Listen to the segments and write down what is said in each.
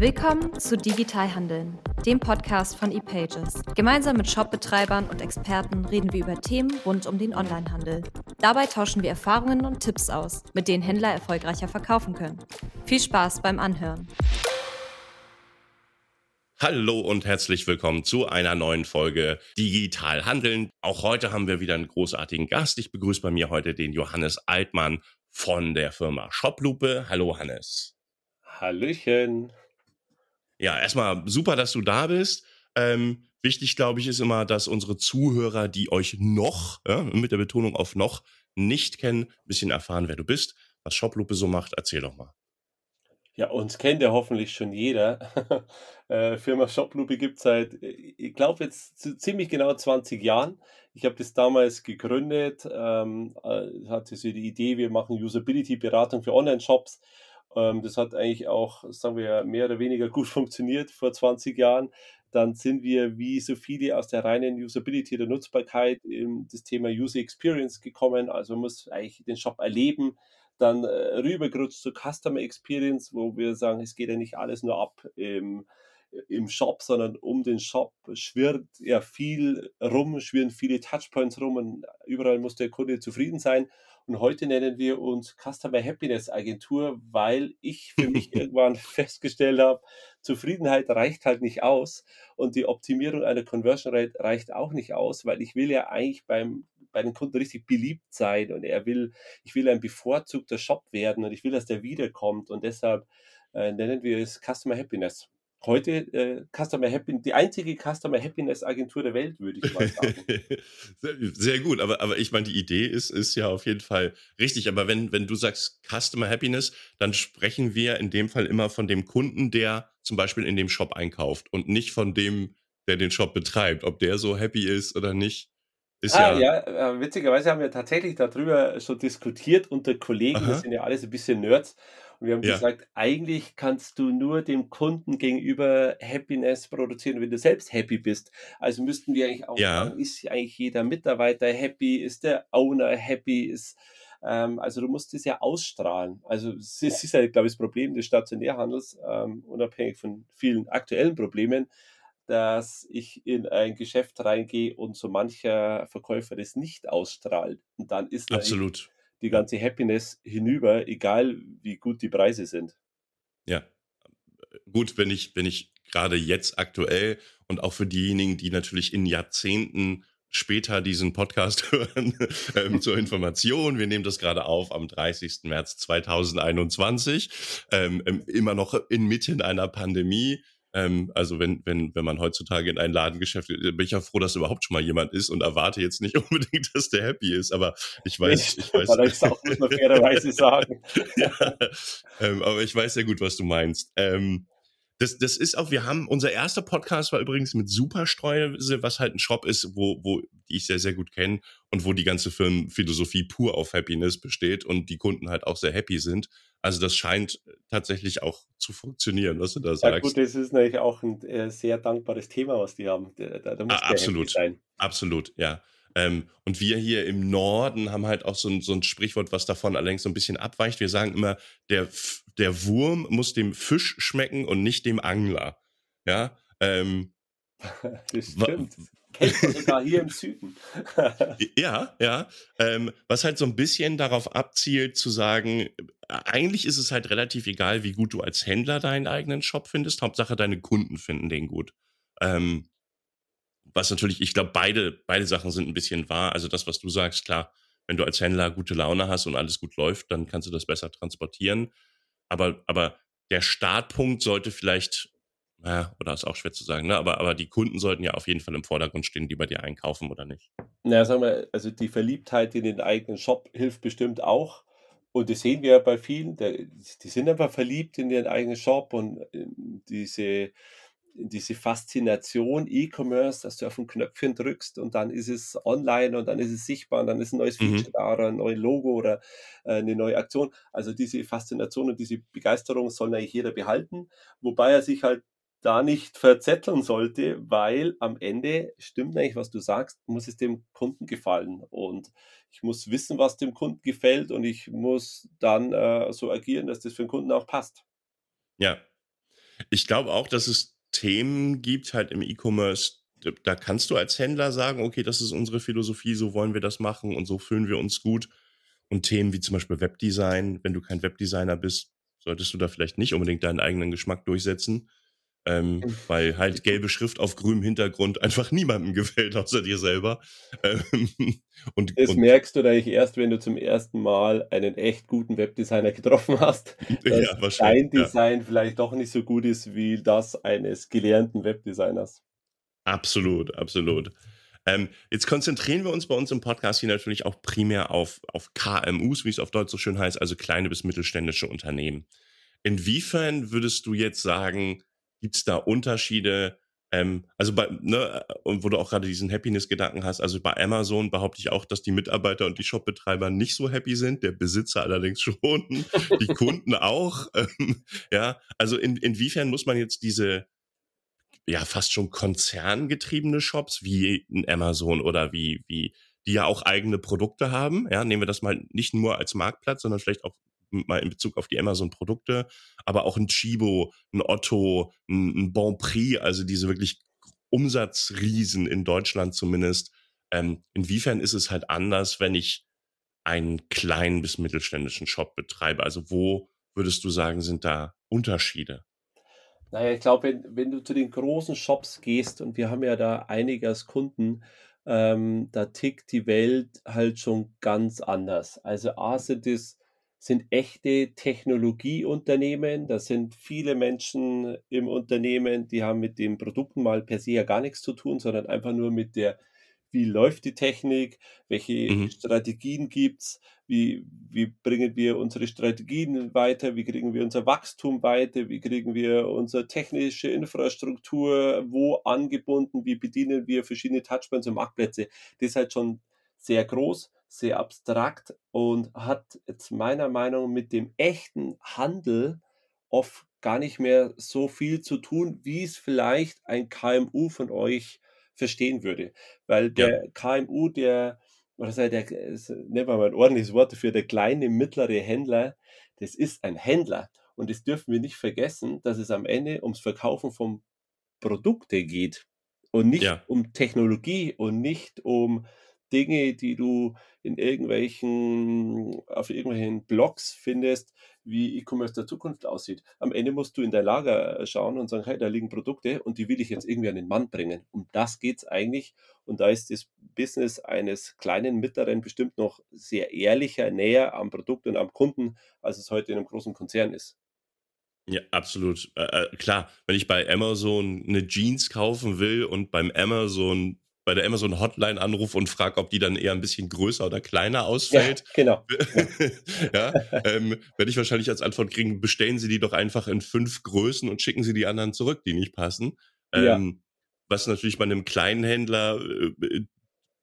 Willkommen zu Digital Handeln, dem Podcast von ePages. Gemeinsam mit Shopbetreibern und Experten reden wir über Themen rund um den Onlinehandel. Dabei tauschen wir Erfahrungen und Tipps aus, mit denen Händler erfolgreicher verkaufen können. Viel Spaß beim Anhören. Hallo und herzlich willkommen zu einer neuen Folge Digital Handeln. Auch heute haben wir wieder einen großartigen Gast. Ich begrüße bei mir heute den Johannes Altmann von der Firma Shoplupe. Hallo Hannes. Hallöchen. Ja, erstmal super, dass du da bist. Ähm, wichtig, glaube ich, ist immer, dass unsere Zuhörer, die euch noch, ja, mit der Betonung auf noch, nicht kennen, ein bisschen erfahren, wer du bist, was Shoplupe so macht. Erzähl doch mal. Ja, uns kennt ja hoffentlich schon jeder. äh, Firma Shoplupe gibt es seit, äh, ich glaube, jetzt ziemlich genau 20 Jahren. Ich habe das damals gegründet, ähm, äh, hatte so die Idee, wir machen Usability-Beratung für Online-Shops. Ähm, das hat eigentlich auch, sagen wir, mehr oder weniger gut funktioniert vor 20 Jahren. Dann sind wir wie so viele aus der reinen Usability der Nutzbarkeit in das Thema User Experience gekommen. Also man muss eigentlich den Shop erleben dann äh, rübergerutscht zu Customer Experience, wo wir sagen, es geht ja nicht alles nur ab im, im Shop, sondern um den Shop schwirrt ja viel rum, schwirren viele Touchpoints rum und überall muss der Kunde zufrieden sein. Und heute nennen wir uns Customer Happiness Agentur, weil ich für mich irgendwann festgestellt habe, Zufriedenheit reicht halt nicht aus und die Optimierung einer Conversion Rate reicht auch nicht aus, weil ich will ja eigentlich beim bei den Kunden richtig beliebt sein und er will, ich will ein bevorzugter Shop werden und ich will, dass der wiederkommt und deshalb äh, nennen wir es Customer Happiness. Heute äh, Customer Happiness, die einzige Customer Happiness Agentur der Welt, würde ich mal sagen. sehr, gut, aber, aber ich meine, die Idee ist, ist ja auf jeden Fall richtig. Aber wenn, wenn du sagst Customer Happiness, dann sprechen wir in dem Fall immer von dem Kunden, der zum Beispiel in dem Shop einkauft und nicht von dem, der den Shop betreibt. Ob der so happy ist oder nicht, ist Ah, ja. ja, äh, witzigerweise haben wir tatsächlich darüber schon diskutiert unter Kollegen. Aha. sind ja alles ein bisschen Nerds. Und wir haben Ja. gesagt, eigentlich kannst du nur dem Kunden gegenüber Happiness produzieren, wenn du selbst happy bist. Also müssten wir eigentlich auch Ja. fragen, ist eigentlich jeder Mitarbeiter happy? Ist der Owner happy? Ist, ähm, also du musst es ja ausstrahlen. Also es ist, ja, glaube ich, das Problem des Stationärhandels, ähm, unabhängig von vielen aktuellen Problemen dass ich in ein Geschäft reingehe und so mancher Verkäufer das nicht ausstrahlt. Und dann ist Absolut. Die ganze Happiness hinüber, egal wie gut die Preise sind. Ja. Gut, wenn ich, wenn ich gerade jetzt aktuell und auch für diejenigen, die natürlich in Jahrzehnten später diesen Podcast hören, ähm, zur Information. Wir nehmen das gerade auf am 30. März 2021, ähm, ähm, immer noch inmitten einer Pandemie. Ähm, also wenn, wenn, wenn man heutzutage in ein Ladengeschäft, geht, bin ich ja froh, dass überhaupt schon mal jemand ist und erwarte jetzt nicht unbedingt, dass der happy ist, aber ich weiß, ich weiß. auch muss man fairerweise sagen. ja, ähm, aber ich weiß sehr gut, was du meinst. Ähm, das, das ist auch, wir haben, unser erster Podcast war übrigens mit Superstreuse, was halt ein Shop ist, wo, wo die ich sehr, sehr gut kenne und wo die ganze Firmenphilosophie pur auf Happiness besteht und die Kunden halt auch sehr happy sind. Also das scheint tatsächlich auch zu funktionieren, was du da Ja sagst. gut, das ist natürlich auch ein äh, sehr dankbares Thema, was die haben. Da, da, muss Ah, absolut. sein. Absolut, ja. Ähm, und wir hier im Norden haben halt auch so ein, so ein Sprichwort, was davon allerdings so ein bisschen abweicht. Wir sagen immer, der, der Wurm muss dem Fisch schmecken und nicht dem Angler. Ja, ähm, Das stimmt. Kennt man sogar hier im Süden. ja, ja. Ähm, was halt so ein bisschen darauf abzielt, zu sagen, äh, eigentlich ist es halt relativ egal, wie gut du als Händler deinen eigenen Shop findest. Hauptsache, deine Kunden finden den gut. Ähm, was natürlich, ich glaube, beide, beide Sachen sind ein bisschen wahr. Also das, was du sagst, klar, wenn du als Händler gute Laune hast und alles gut läuft, dann kannst du das besser transportieren. Aber, aber der Startpunkt sollte vielleicht, naja, oder ist auch schwer zu sagen, ne? aber, aber die Kunden sollten ja auf jeden Fall im Vordergrund stehen, die bei dir einkaufen oder nicht. Na, sagen wir, also die Verliebtheit in den eigenen Shop hilft bestimmt auch. Und das sehen wir ja bei vielen, die sind einfach verliebt in ihren eigenen Shop und in diese, diese Faszination E-Commerce, dass du auf ein Knöpfchen drückst und dann ist es online und dann ist es sichtbar und dann ist ein neues Mhm. Feature da oder ein neues Logo oder äh, eine neue Aktion. Also diese Faszination und diese Begeisterung soll eigentlich jeder behalten, wobei er sich halt da nicht verzetteln sollte, weil am Ende stimmt eigentlich, was du sagst, muss es dem Kunden gefallen. Und ich muss wissen, was dem Kunden gefällt und ich muss dann äh, so agieren, dass das für den Kunden auch passt. Ja. Ich glaube auch, dass es Themen gibt halt im E-Commerce, da kannst du als Händler sagen, okay, das ist unsere Philosophie, so wollen wir das machen und so fühlen wir uns gut. Und Themen wie zum Beispiel Webdesign, wenn du kein Webdesigner bist, solltest du da vielleicht nicht unbedingt deinen eigenen Geschmack durchsetzen. Ähm, hm. weil halt gelbe Schrift auf grünem Hintergrund einfach niemandem gefällt, außer dir selber. Ähm, und, das und, merkst du eigentlich erst, wenn du zum ersten Mal einen echt guten Webdesigner getroffen hast. Dass ja, dein Design ja. vielleicht doch nicht so gut ist wie das eines gelernten Webdesigners. Absolut, absolut. Ähm, jetzt konzentrieren wir uns bei uns im Podcast hier natürlich auch primär auf, auf KMUs, wie es auf Deutsch so schön heißt, also kleine bis mittelständische Unternehmen. Inwiefern würdest du jetzt sagen, gibt es da Unterschiede? Ähm, also bei, ne, und wo du auch gerade diesen Happiness-Gedanken hast, also bei Amazon behaupte ich auch, dass die Mitarbeiter und die Shopbetreiber nicht so happy sind, der Besitzer allerdings schon, die Kunden auch. Ähm, ja, also in, inwiefern muss man jetzt diese ja fast schon konzerngetriebene Shops wie ein Amazon oder wie, wie, die ja auch eigene Produkte haben. Ja, nehmen wir das mal nicht nur als Marktplatz, sondern vielleicht auch mal in Bezug auf die Amazon-Produkte, aber auch ein Chibo, ein Otto, ein, ein Bon Prix, also diese wirklich Umsatzriesen in Deutschland zumindest. Ähm, inwiefern ist es halt anders, wenn ich einen kleinen bis mittelständischen Shop betreibe? Also wo würdest du sagen, sind da Unterschiede? Naja, ich glaube, wenn, wenn du zu den großen Shops gehst, und wir haben ja da einige als Kunden, ähm, da tickt die Welt halt schon ganz anders. Also A sind es sind echte Technologieunternehmen. Da sind viele Menschen im Unternehmen, die haben mit den Produkten mal per se ja gar nichts zu tun, sondern einfach nur mit der wie läuft die Technik, welche mhm. Strategien gibt's, wie, wie bringen wir unsere Strategien weiter, wie kriegen wir unser Wachstum weiter, wie kriegen wir unsere technische Infrastruktur wo angebunden, wie bedienen wir verschiedene Touchpoints und Marktplätze. Das ist halt schon sehr groß, sehr abstrakt und hat jetzt meiner Meinung nach mit dem echten Handel oft gar nicht mehr so viel zu tun, wie es vielleicht ein KMU von euch verstehen würde. Weil der ja. KMU, der, oder sei der, nehmen wir mal ein ordentliches Wort dafür, der kleine, mittlere Händler, das ist ein Händler. Und das dürfen wir nicht vergessen, dass es am Ende ums Verkaufen von Produkte geht und nicht ja. um Technologie und nicht um Dinge, die du in irgendwelchen, auf irgendwelchen Blogs findest, wie E-Commerce der Zukunft aussieht. Am Ende musst du in dein Lager äh, schauen und sagen, hey, da liegen Produkte und die will ich jetzt irgendwie an den Mann bringen. Um das geht es eigentlich. Und da ist das Business eines kleinen Mittleren bestimmt noch sehr ehrlicher, näher am Produkt und am Kunden, als es heute in einem großen Konzern ist. Ja, absolut. Äh, äh klar, wenn ich bei Amazon eine Jeans kaufen will und beim Amazon bei der Amazon Hotline anrufe und frage, ob die dann eher ein bisschen größer oder kleiner ausfällt. Ja, genau. ja, ähm, werde ich wahrscheinlich als Antwort kriegen, bestellen Sie die doch einfach in fünf Größen und schicken Sie die anderen zurück, die nicht passen. Ähm, ja. Was natürlich bei einem kleinen Händler äh,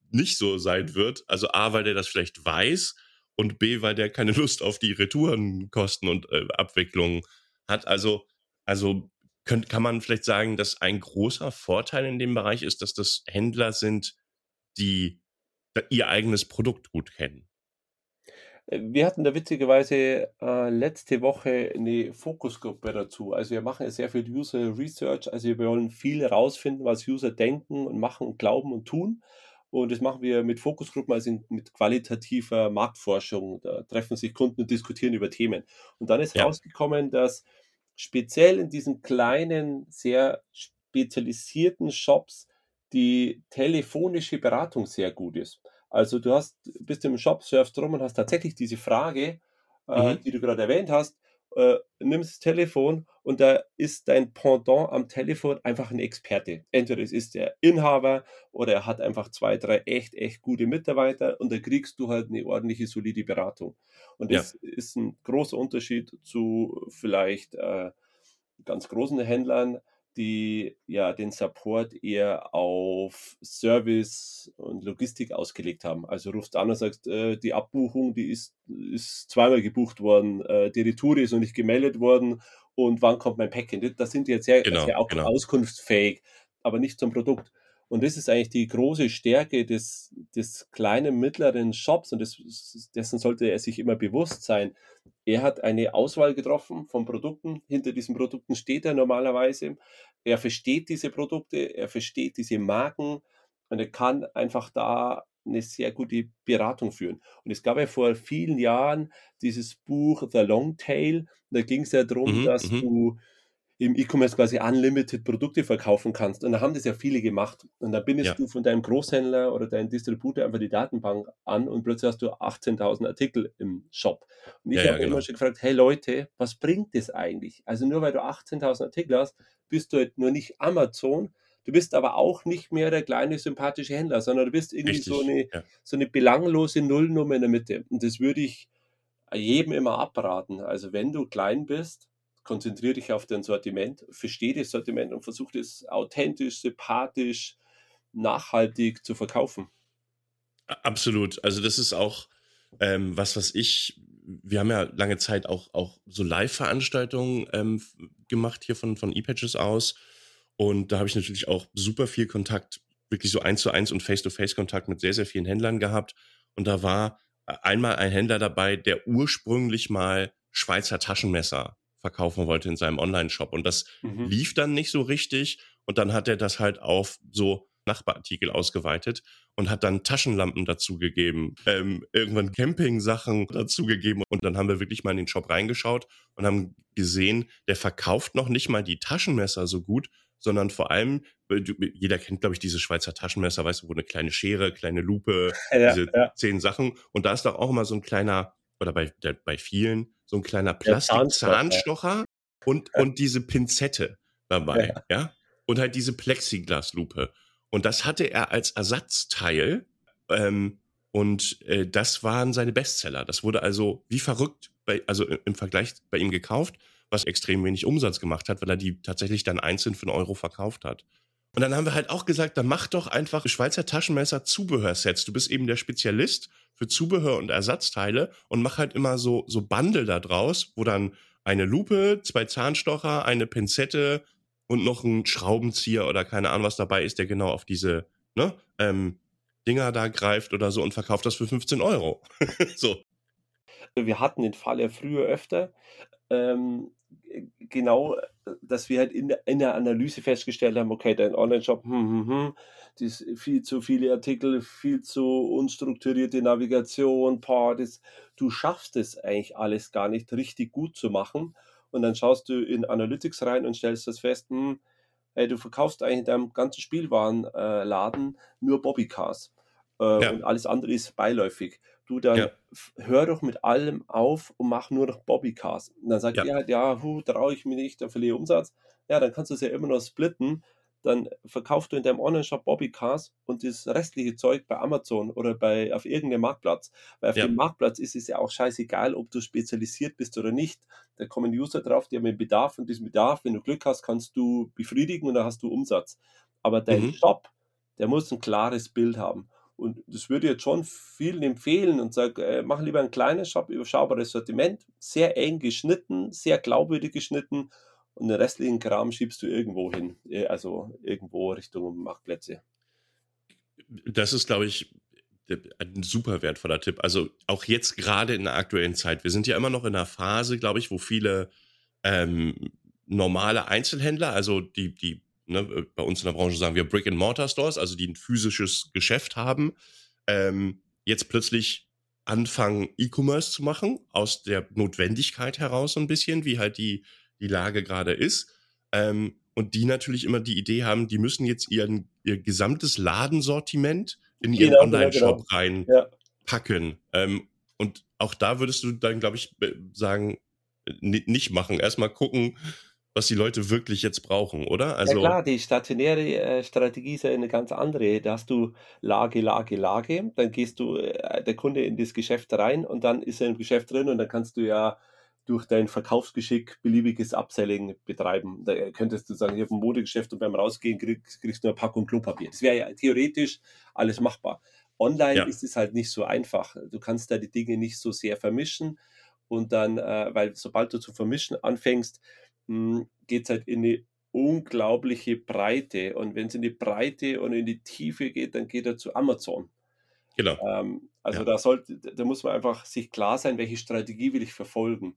nicht so sein wird. Also A, weil der das vielleicht weiß und B, weil der keine Lust auf die Retourenkosten und äh, Abwicklung hat. Also, also Könnt, kann man vielleicht sagen, dass ein großer Vorteil in dem Bereich ist, dass das Händler sind, die ihr eigenes Produkt gut kennen? Äh, wir hatten da witzigerweise äh, letzte Woche eine Fokusgruppe dazu. Also wir machen sehr viel User Research. Also wir wollen viel herausfinden, was User denken und machen und glauben und tun. Und das machen wir mit Fokusgruppen, also mit qualitativer Marktforschung. Da treffen sich Kunden und diskutieren über Themen. Und dann ist ja. rausgekommen, dass speziell in diesen kleinen, sehr spezialisierten Shops die telefonische Beratung sehr gut ist. Also du hast, bist im Shop, surfst rum und hast tatsächlich diese Frage, äh, mhm. die du gerade erwähnt hast, äh, nimmst das Telefon und da ist dein Pendant am Telefon einfach ein Experte. Entweder es ist der Inhaber oder er hat einfach zwei, drei echt, echt gute Mitarbeiter und da kriegst du halt eine ordentliche, solide Beratung. Und das ja. ist ein großer Unterschied zu vielleicht äh, ganz großen Händlern, die ja den Support eher auf Service und Logistik ausgelegt haben. Also rufst an und sagst, äh, die Abbuchung, die ist, ist zweimal gebucht worden, äh, die Retour ist noch nicht gemeldet worden und wann kommt mein Päckchen? Das sind jetzt sehr, genau, sehr auch genau. auskunftsfähig, aber nicht zum Produkt. Und das ist eigentlich die große Stärke des, des kleinen, mittleren Shops und das, dessen sollte er sich immer bewusst sein. Er hat eine Auswahl getroffen von Produkten. Hinter diesen Produkten steht er normalerweise. Er versteht diese Produkte, er versteht diese Marken und er kann einfach da eine sehr gute Beratung führen. Und es gab ja vor vielen Jahren dieses Buch The Long Tail. Da ging es ja darum, mhm, dass mhm. du im E-Commerce quasi unlimited Produkte verkaufen kannst. Und da haben das ja viele gemacht. Und da bindest ja. du von deinem Großhändler oder deinem Distributor einfach die Datenbank an und plötzlich hast du 18.000 Artikel im Shop. Und ich ja, habe ja, genau. immer schon gefragt, hey Leute, was bringt das eigentlich? Also nur weil du 18.000 Artikel hast, bist du halt nur nicht Amazon, Du bist aber auch nicht mehr der kleine sympathische Händler, sondern du bist irgendwie so eine, so eine belanglose Nullnummer in der Mitte. Und das würde ich jedem immer abraten. Also wenn du klein bist, konzentriere dich auf dein Sortiment, verstehe das Sortiment und versuche es authentisch, sympathisch, nachhaltig zu verkaufen. Absolut. Also das ist auch ähm, was, was ich, wir haben ja lange Zeit auch, auch so Live-Veranstaltungen ähm, gemacht hier von, von ePatches aus. Und da habe ich natürlich auch super viel Kontakt, wirklich so eins zu eins und Face-to-Face-Kontakt mit sehr, sehr vielen Händlern gehabt. Und da war äh, einmal ein Händler dabei, der ursprünglich mal Schweizer Taschenmesser verkaufen wollte in seinem Online-Shop. Und das mhm. lief dann nicht so richtig. Und dann hat er das halt auf so Nachbarartikel ausgeweitet und hat dann Taschenlampen dazugegeben, ähm, irgendwann Camping-Sachen dazugegeben. Und dann haben wir wirklich mal in den Shop reingeschaut und haben gesehen, der verkauft noch nicht mal die Taschenmesser so gut, sondern vor allem, jeder kennt, glaube ich, diese Schweizer Taschenmesser, weißt du, wo eine kleine Schere, kleine Lupe, ja, diese ja. zehn Sachen. Und da ist doch auch immer so ein kleiner, oder bei, der, bei vielen, so ein kleiner Plastik-Zahnstocher und, und diese Pinzette dabei, ja. ja. Und halt diese Plexiglaslupe. Und das hatte er als Ersatzteil. Ähm, und äh, das waren seine Bestseller. Das wurde also wie verrückt, bei, also im Vergleich bei ihm gekauft was extrem wenig Umsatz gemacht hat, weil er die tatsächlich dann einzeln für einen Euro verkauft hat. Und dann haben wir halt auch gesagt, dann mach doch einfach Schweizer Taschenmesser Zubehörsets. Du bist eben der Spezialist für Zubehör und Ersatzteile und mach halt immer so, so Bundle da draus, wo dann eine Lupe, zwei Zahnstocher, eine Pinzette und noch ein Schraubenzieher oder keine Ahnung was dabei ist, der genau auf diese ne, ähm, Dinger da greift oder so und verkauft das für 15 Euro. so. Wir hatten den Fall ja früher öfter, ähm, genau, dass wir halt in der, in der Analyse festgestellt haben, okay, dein Online-Shop, hm, hm, hm, das viel zu viele Artikel, viel zu unstrukturierte Navigation, boah, das, du schaffst es eigentlich alles gar nicht richtig gut zu machen. Und dann schaust du in Analytics rein und stellst das fest, hm, hey, du verkaufst eigentlich in deinem ganzen Spielwarenladen äh, nur Bobbycars. Äh, ja. Und alles andere ist beiläufig du dann ja. hör doch mit allem auf und mach nur noch Bobbycars. Und dann sagt ja. er halt, ja, hu, traue ich mir nicht, dann verliere Umsatz. Ja, dann kannst du es ja immer noch splitten. Dann verkaufst du in deinem Online-Shop Bobbycars und das restliche Zeug bei Amazon oder bei auf irgendeinem Marktplatz. Weil auf ja. dem Marktplatz ist es ja auch scheißegal, ob du spezialisiert bist oder nicht. Da kommen User drauf, die haben einen Bedarf und diesen Bedarf, wenn du Glück hast, kannst du befriedigen und dann hast du Umsatz. Aber dein mhm. Shop, der muss ein klares Bild haben. Und das würde jetzt schon vielen empfehlen und sage, äh, mach lieber ein kleines, überschaubares Sortiment, sehr eng geschnitten, sehr glaubwürdig geschnitten und den restlichen Kram schiebst du irgendwo hin, äh, also irgendwo Richtung Marktplätze. Das ist, glaube ich, ein super wertvoller Tipp. Also auch jetzt gerade in der aktuellen Zeit. Wir sind ja immer noch in einer Phase, glaube ich, wo viele ähm, normale Einzelhändler, also die, die ne, äh, bei uns in der Branche sagen wir Brick-and-Mortar-Stores, also die ein physisches Geschäft haben, ähm, jetzt plötzlich anfangen, E-Commerce zu machen, aus der Notwendigkeit heraus so ein bisschen, wie halt die, die Lage gerade ist. Ähm, und die natürlich immer die Idee haben, die müssen jetzt ihren, ihr gesamtes Ladensortiment in ihren genau, genau Online-Shop genau. reinpacken. Ja. Ähm, und auch da würdest du dann, glaube ich, sagen, nicht machen. Erstmal gucken, was die Leute wirklich jetzt brauchen, oder? Also ja klar, die stationäre äh, Strategie ist ja eine ganz andere. Da hast du Lage, Lage, Lage. Dann gehst du, äh, der Kunde in das Geschäft rein und dann ist er im Geschäft drin und dann kannst du ja durch dein Verkaufsgeschick beliebiges Upselling betreiben. Da könntest du sagen, habe ein Modegeschäft und beim Rausgehen kriegst, kriegst du eine Packung Klopapier. Das wäre ja theoretisch alles machbar. Online ja. ist es halt nicht so einfach. Du kannst da die Dinge nicht so sehr vermischen und dann, äh, weil sobald du zu vermischen anfängst, geht es halt in eine unglaubliche Breite. Und wenn es in die Breite und in die Tiefe geht, dann geht er zu Amazon. Genau. Ähm, also ja. da sollte, da muss man einfach sich klar sein, welche Strategie will ich verfolgen.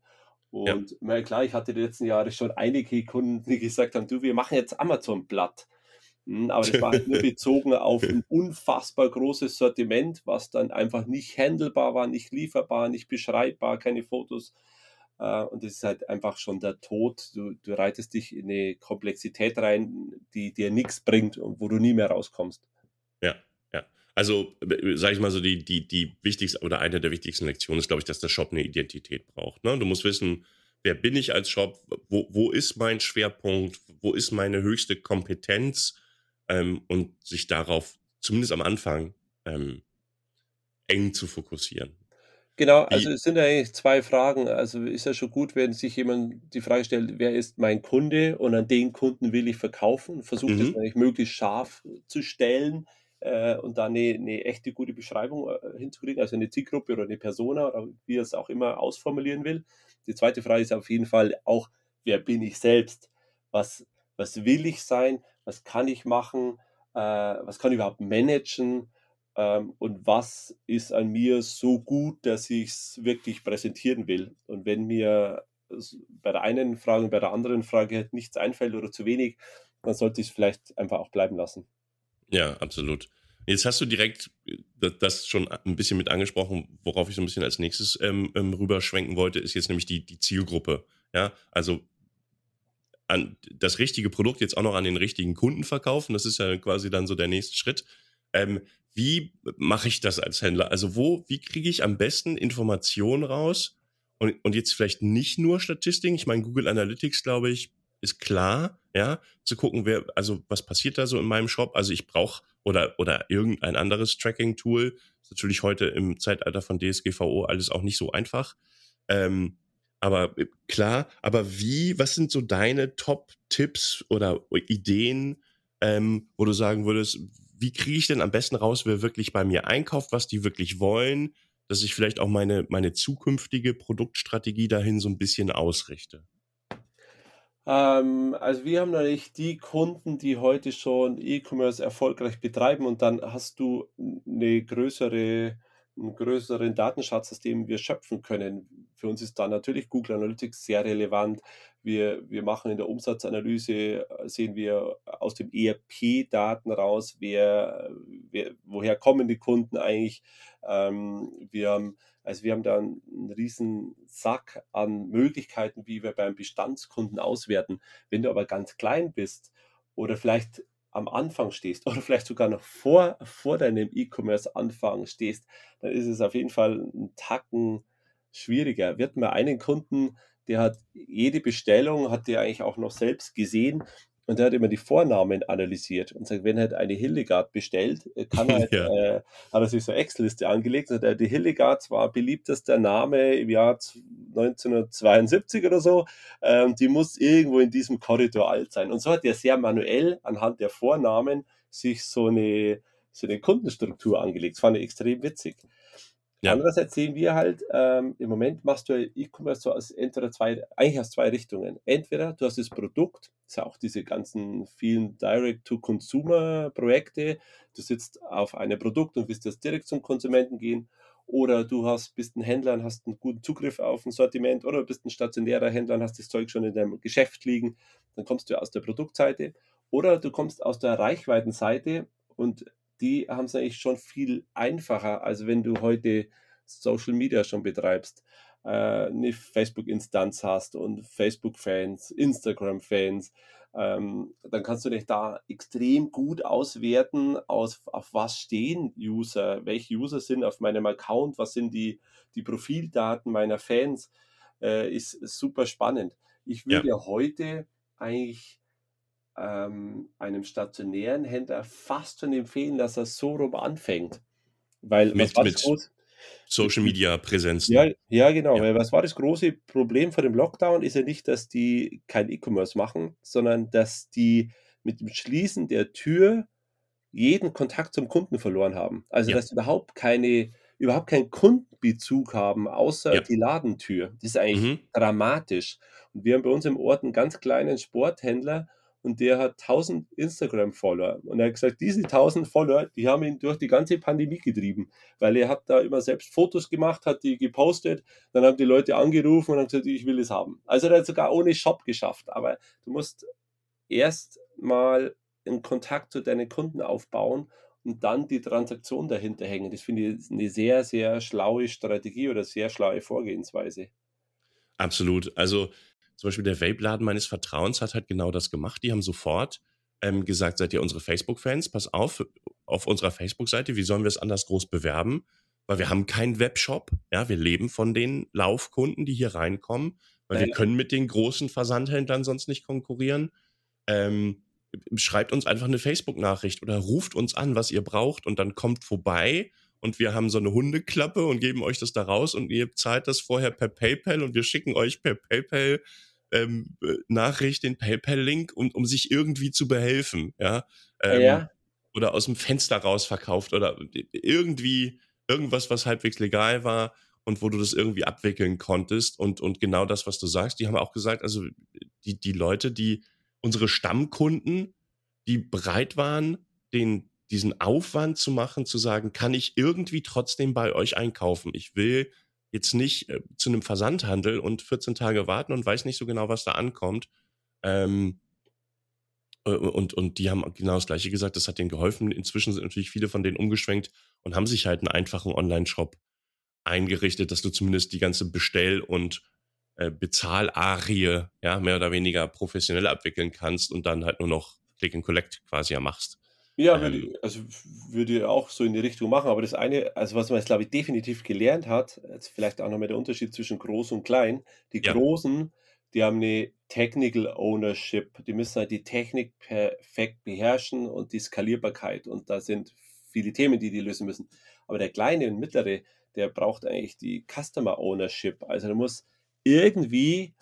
Und ja. klar, ich hatte die letzten Jahre schon einige Kunden, die gesagt haben, du, wir machen jetzt Amazon platt. Hm, aber das war halt nur bezogen auf ein unfassbar großes Sortiment, was dann einfach nicht handelbar war, nicht lieferbar, nicht beschreibbar, keine Fotos. Äh, und das ist halt einfach schon der Tod. Du, du reitest dich in eine Komplexität rein, die dir nichts bringt und wo du nie mehr rauskommst. Ja, ja. Also, sage ich mal so, die, die, die wichtigste oder eine der wichtigsten Lektionen ist, glaube ich, dass der Shop eine Identität braucht. Ne? Du musst wissen, wer bin ich als Shop, wo, wo ist mein Schwerpunkt, wo ist meine höchste Kompetenz ähm, und sich darauf zumindest am Anfang ähm, eng zu fokussieren. Genau, also es sind eigentlich zwei Fragen. Also ist ja schon gut, wenn sich jemand die Frage stellt, wer ist mein Kunde und an den Kunden will ich verkaufen, versucht mhm. das eigentlich möglichst scharf zu stellen äh, und da eine, eine, echte gute Beschreibung äh, hinzukriegen, also eine Zielgruppe oder eine Persona oder wie er es auch immer ausformulieren will. Die zweite Frage ist auf jeden Fall auch, wer bin ich selbst? Was, was will ich sein? was kann ich machen, äh, was kann ich überhaupt managen ähm, und was ist an mir so gut, dass ich es wirklich präsentieren will. Und wenn mir bei der einen Frage und bei der anderen Frage nichts einfällt oder zu wenig, dann sollte ich es vielleicht einfach auch bleiben lassen. Ja, absolut. Jetzt hast du direkt äh, das schon ein bisschen mit angesprochen, worauf ich so ein bisschen als nächstes ähm, ähm, rüberschwenken wollte, ist jetzt nämlich die, die Zielgruppe. Ja, also das richtige Produkt jetzt auch noch an den richtigen Kunden verkaufen. Das ist ja quasi dann so der nächste Schritt. Ähm, wie mache ich das als Händler? Also wo, wie kriege ich am besten Informationen raus? Und, und jetzt vielleicht nicht nur Statistiken. Ich meine, Google Analytics, glaube ich, ist klar, ja, zu gucken, wer, also was passiert da so in meinem Shop? Also ich brauche oder, oder irgendein anderes Tracking-Tool. Ist natürlich heute im Zeitalter von DSGVO alles auch nicht so einfach. Ähm, aber äh, klar, aber wie, was sind so deine Top-Tipps oder Ideen, ähm, wo du sagen würdest, wie kriege ich denn am besten raus, wer wirklich bei mir einkauft, was die wirklich wollen, dass ich vielleicht auch meine, meine zukünftige Produktstrategie dahin so ein bisschen ausrichte? Ähm, also wir haben natürlich die Kunden, die heute schon E-Commerce erfolgreich betreiben und dann hast du eine größere einen größeren Datenschatz, aus dem wir schöpfen können. Für uns ist da natürlich Google Analytics sehr relevant. Wir, wir machen in der Umsatzanalyse, äh, sehen wir aus dem ERP-Daten raus, wer, wer, woher kommen die Kunden eigentlich. Ähm, wir haben, also wir haben da einen, einen riesen Sack an Möglichkeiten, wie wir beim Bestandskunden auswerten. Wenn du aber ganz klein bist oder vielleicht am Anfang stehst oder vielleicht sogar noch vor, vor deinem E-Commerce-Anfang stehst, dann ist es auf jeden Fall ein Tacken schwieriger. Wird man einen Kunden, der hat jede Bestellung, hat der eigentlich auch noch selbst gesehen und der hat immer die Vornamen analysiert und sagt, wenn er halt eine Hildegard bestellt, äh, kann er, halt, ja. äh, hat er sich so Excel-Liste angelegt. Und die Hildegard war beliebtester Name im Jahr 1972 oder so. Ähm, die muss irgendwo in diesem Korridor alt sein. Und so hat er sehr manuell anhand der Vornamen sich so eine, so eine Kundenstruktur angelegt. Das fand ich extrem witzig. Ja. Andererseits sehen wir halt, ähm, im Moment machst du E-Commerce so aus entweder zwei, eigentlich aus zwei Richtungen. Entweder du hast das Produkt, das ist ja auch diese ganzen vielen Direct-to-Consumer-Projekte, du sitzt auf einem Produkt und willst das direkt zum Konsumenten gehen, oder du hast, bist ein Händler und hast einen guten Zugriff auf ein Sortiment, oder du bist ein stationärer Händler und hast das Zeug schon in deinem Geschäft liegen, dann kommst du aus der Produktseite, oder du kommst aus der Reichweitenseite und die haben es eigentlich schon viel einfacher, als wenn du heute Social Media schon betreibst, äh, eine Facebook-Instanz hast und Facebook-Fans, Instagram-Fans. Ähm, dann kannst du dich da extrem gut auswerten, aus, auf was stehen User, welche User sind auf meinem Account, was sind die, die Profildaten meiner Fans, äh, ist, super spannend. Ich würde ja. heute eigentlich ähm, einem stationären Händler fast schon empfehlen, dass er so rum anfängt. Weil mit, mit groß, Social Media Präsenz. Ja, ja genau. Ja. Weil was war das große Problem vor dem Lockdown? Ist ja nicht, dass die kein E-Commerce machen, sondern dass die mit dem Schließen der Tür jeden Kontakt zum Kunden verloren haben. Also ja. dass überhaupt keine überhaupt keinen Kundenbezug haben, außer ja. die Ladentür. Das ist eigentlich mhm. dramatisch. Und wir haben bei uns im Ort einen ganz kleinen Sporthändler und der hat 1000 Instagram-Follower. Und er hat gesagt, diese 1000 Follower, die haben ihn durch die ganze Pandemie getrieben, weil er hat da immer selbst Fotos gemacht, hat die gepostet, dann haben die Leute angerufen und haben gesagt, ich will es haben. Also er hat sogar ohne Shop geschafft. Aber du musst erst mal einen Kontakt zu deinen Kunden aufbauen und dann die Transaktion dahinter hängen. Das finde ich eine sehr, sehr schlaue Strategie oder sehr schlaue Vorgehensweise. Absolut. Also zum Beispiel der Vape-Laden meines Vertrauens hat halt genau das gemacht. Die haben sofort ähm, gesagt, seid ihr unsere Facebook-Fans? Pass auf, auf unserer Facebook-Seite, wie sollen wir es anders groß bewerben? Weil wir haben keinen Webshop. Ja, wir leben von den Laufkunden, die hier reinkommen, weil ja. wir können mit den großen Versandhändlern sonst nicht konkurrieren. Ähm, schreibt uns einfach eine Facebook-Nachricht oder ruft uns an, was ihr braucht und dann kommt vorbei und wir haben so eine Hundeklappe und geben euch das da raus und ihr zahlt das vorher per PayPal und wir schicken euch per PayPal ähm, äh, Nachricht, den PayPal-Link, um, um sich irgendwie zu behelfen, ja. Ähm, ja. Oder aus dem Fenster raus verkauft oder irgendwie irgendwas, was halbwegs legal war und wo du das irgendwie abwickeln konntest. Und, und genau das, was du sagst, die haben auch gesagt, also die, die Leute, die unsere Stammkunden, die bereit waren, den, diesen Aufwand zu machen, zu sagen, kann ich irgendwie trotzdem bei euch einkaufen? Ich will jetzt nicht äh, zu einem Versandhandel und 14 Tage warten und weiß nicht so genau, was da ankommt. Ähm, äh, und, und die haben genau das Gleiche gesagt, das hat denen geholfen. Inzwischen sind natürlich viele von denen umgeschwenkt und haben sich halt einen einfachen Online-Shop eingerichtet, dass du zumindest die ganze Bestell- und äh, Bezahlarie ja, mehr oder weniger professionell abwickeln kannst und dann halt nur noch Click and Collect quasi ja machst. Ja, würde, Ähm, also würde auch so in die Richtung machen. Aber das eine, also was man jetzt, glaube ich, definitiv gelernt hat, jetzt vielleicht auch nochmal der Unterschied zwischen groß und klein. Die ja. Großen, die haben eine Technical Ownership. Die müssen halt die Technik perfekt beherrschen und die Skalierbarkeit. Und da sind viele Themen, die die lösen müssen. Aber der kleine und mittlere, der braucht eigentlich die Customer Ownership. Also der muss irgendwie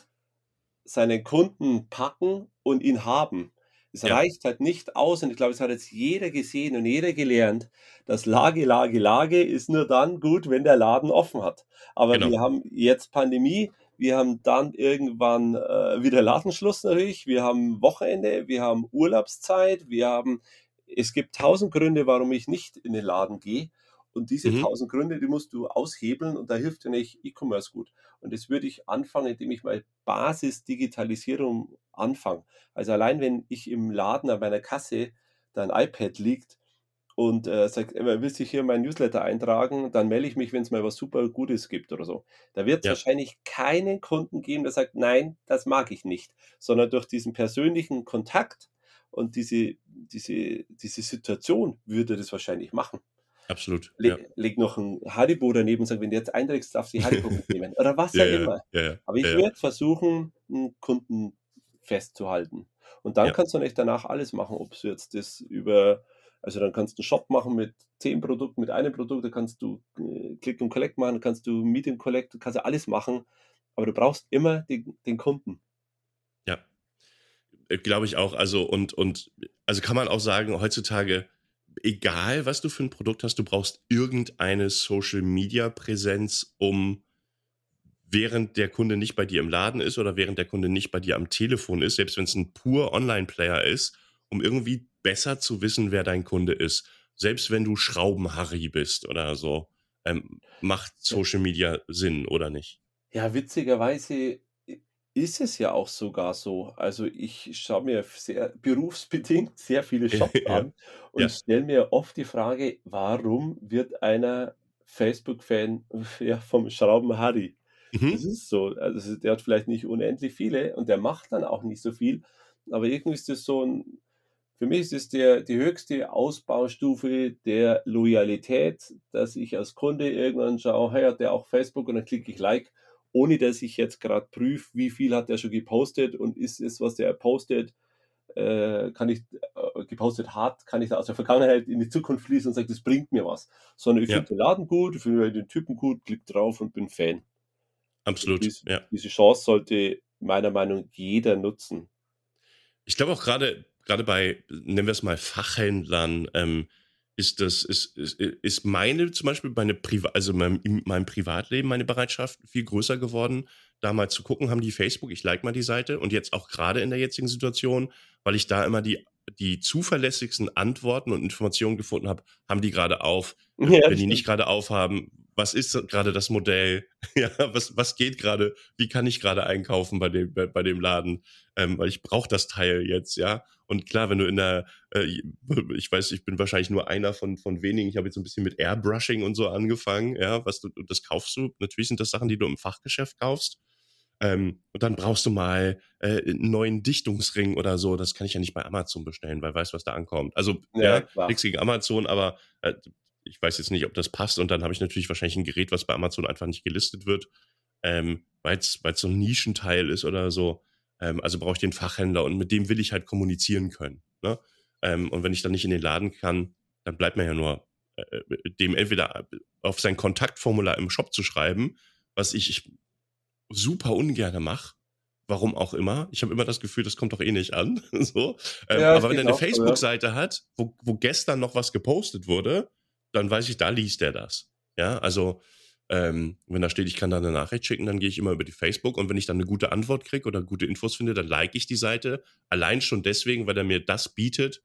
seinen Kunden packen und ihn haben. Es ja. reicht halt nicht aus und ich glaube, es hat jetzt jeder gesehen und jeder gelernt, dass Lage, Lage, Lage ist nur dann gut, wenn der Laden offen hat. Aber genau. wir haben jetzt Pandemie, wir haben dann irgendwann äh, wieder Ladenschluss natürlich, wir haben Wochenende, wir haben Urlaubszeit, wir haben, es gibt tausend Gründe, warum ich nicht in den Laden gehe. Und diese mhm. tausend Gründe, die musst du aushebeln und da hilft dir nicht E-Commerce gut. Und das würde ich anfangen, indem ich mal Basis-Digitalisierung anfange. Also allein wenn ich im Laden an meiner Kasse dein iPad liegt und äh, sagt, er will sich hier in mein Newsletter eintragen, dann melde ich mich, wenn es mal was super Gutes gibt oder so. Da wird es ja. wahrscheinlich keinen Kunden geben, der sagt, nein, das mag ich nicht, sondern durch diesen persönlichen Kontakt und diese, diese, diese Situation würde das wahrscheinlich machen. Absolut. Le ja. Leg noch ein Haribo daneben und sag, wenn du jetzt einträgst, darfst du die Haribo mitnehmen. Oder was ja, auch immer. Ja, Aber ich würde versuchen, einen Kunden festzuhalten. Und dann kannst du nicht danach alles machen, ob du jetzt das über, also dann kannst du einen Shop machen mit zehn Produkten, mit einem Produkt, da kannst du äh, Click und Collect machen, kannst du Meet and Collect, kannst du alles machen. Aber du brauchst immer den, den Kunden. Ja, äh, glaube ich auch. Also und, und also kann man auch sagen, heutzutage egal was du für ein Produkt hast, du brauchst irgendeine Social Media Präsenz, um während der Kunde nicht bei dir im Laden ist oder während der Kunde nicht bei dir am Telefon ist, selbst wenn es ein pur Online-Player ist, um irgendwie besser zu wissen, wer dein Kunde ist. Selbst wenn du Schraubenharry bist oder so, ähm, macht Social Media Sinn oder nicht? Ja, witzigerweise ist es ja auch sogar so. Also ich schaue mir sehr berufsbedingt sehr viele Shops ja. an und ja. stelle mir oft die Frage, warum wird einer Facebook-Fan vom Schrauben Harry? Mhm. Das ist so. Also der hat vielleicht nicht unendlich viele und der macht dann auch nicht so viel. Aber irgendwie ist das so ein, für mich ist es der, die höchste Ausbaustufe der Loyalität, dass ich als Kunde irgendwann schaue, hey, hat der auch Facebook und dann klicke ich Like ohne dass ich jetzt gerade prüfe, wie viel hat er schon gepostet und ist es, was der postet, äh, kann ich äh, gepostet hat, kann ich da aus der Vergangenheit in die Zukunft fließen und sagen, das bringt mir was. Sondern ich ja. finde den Laden gut, ich finde den Typen gut, klick drauf und bin Fan. Absolut. Diese, ja. diese Chance sollte meiner Meinung nach jeder nutzen. Ich glaube auch gerade, gerade bei, nennen wir es mal Fachhändlern, ähm, ist das, ist, ist, ist meine zum Beispiel meine Priva also mein, in meinem Privatleben meine Bereitschaft viel größer geworden, da mal zu gucken, haben die Facebook, ich like mal die Seite und jetzt auch gerade in der jetzigen Situation, weil ich da immer die, die zuverlässigsten Antworten und Informationen gefunden habe, haben die gerade auf. Ja, Wenn die nicht gerade aufhaben, was ist gerade das Modell? ja, was, was geht gerade? Wie kann ich gerade einkaufen bei dem, bei, bei dem Laden? Ähm, weil ich brauche das Teil jetzt, ja. Und klar, wenn du in der, äh, ich weiß, ich bin wahrscheinlich nur einer von, von wenigen, ich habe jetzt ein bisschen mit Airbrushing und so angefangen, ja, was du, das kaufst du. Natürlich sind das Sachen, die du im Fachgeschäft kaufst. Ähm, und dann brauchst du mal äh, einen neuen Dichtungsring oder so. Das kann ich ja nicht bei Amazon bestellen, weil weißt, was da ankommt. Also, ja, ja nichts gegen Amazon, aber äh, ich weiß jetzt nicht, ob das passt. Und dann habe ich natürlich wahrscheinlich ein Gerät, was bei Amazon einfach nicht gelistet wird, ähm, weil es so ein Nischenteil ist oder so. Ähm, also brauche ich den Fachhändler und mit dem will ich halt kommunizieren können. Ne? Ähm, und wenn ich dann nicht in den Laden kann, dann bleibt mir ja nur äh, dem entweder auf sein Kontaktformular im Shop zu schreiben, was ich super ungerne mache. Warum auch immer. Ich habe immer das Gefühl, das kommt doch eh nicht an. so. Ähm, ja, aber wenn er eine Facebook-Seite hat, wo, wo gestern noch was gepostet wurde, dann weiß ich, da liest er das. Ja, also ähm, wenn da steht, ich kann da eine Nachricht schicken, dann gehe ich immer über die Facebook und wenn ich dann eine gute Antwort kriege oder gute Infos finde, dann like ich die Seite. Allein schon deswegen, weil er mir das bietet,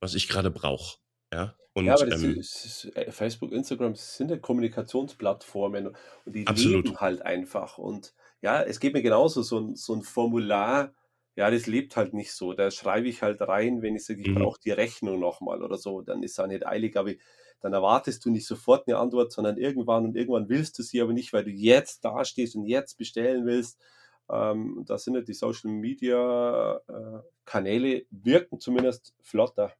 was ich gerade brauche. Ja, und, ja, aber ähm, ist, äh, Facebook, Instagram sind ja Kommunikationsplattformen und die absolut. leben halt einfach. Und ja, es geht mir genauso, so ein, so ein Formular, ja, das lebt halt nicht so. Da schreibe ich halt rein, wenn ich sage, ich mhm. brauche die Rechnung nochmal oder so, dann ist es nicht eilig, aber dann erwartest du nicht sofort eine Antwort, sondern irgendwann und irgendwann willst du sie aber nicht, weil du jetzt dastehst und jetzt bestellen willst. Ähm, da sind ja die Social Media äh, Kanäle wirken zumindest flotter.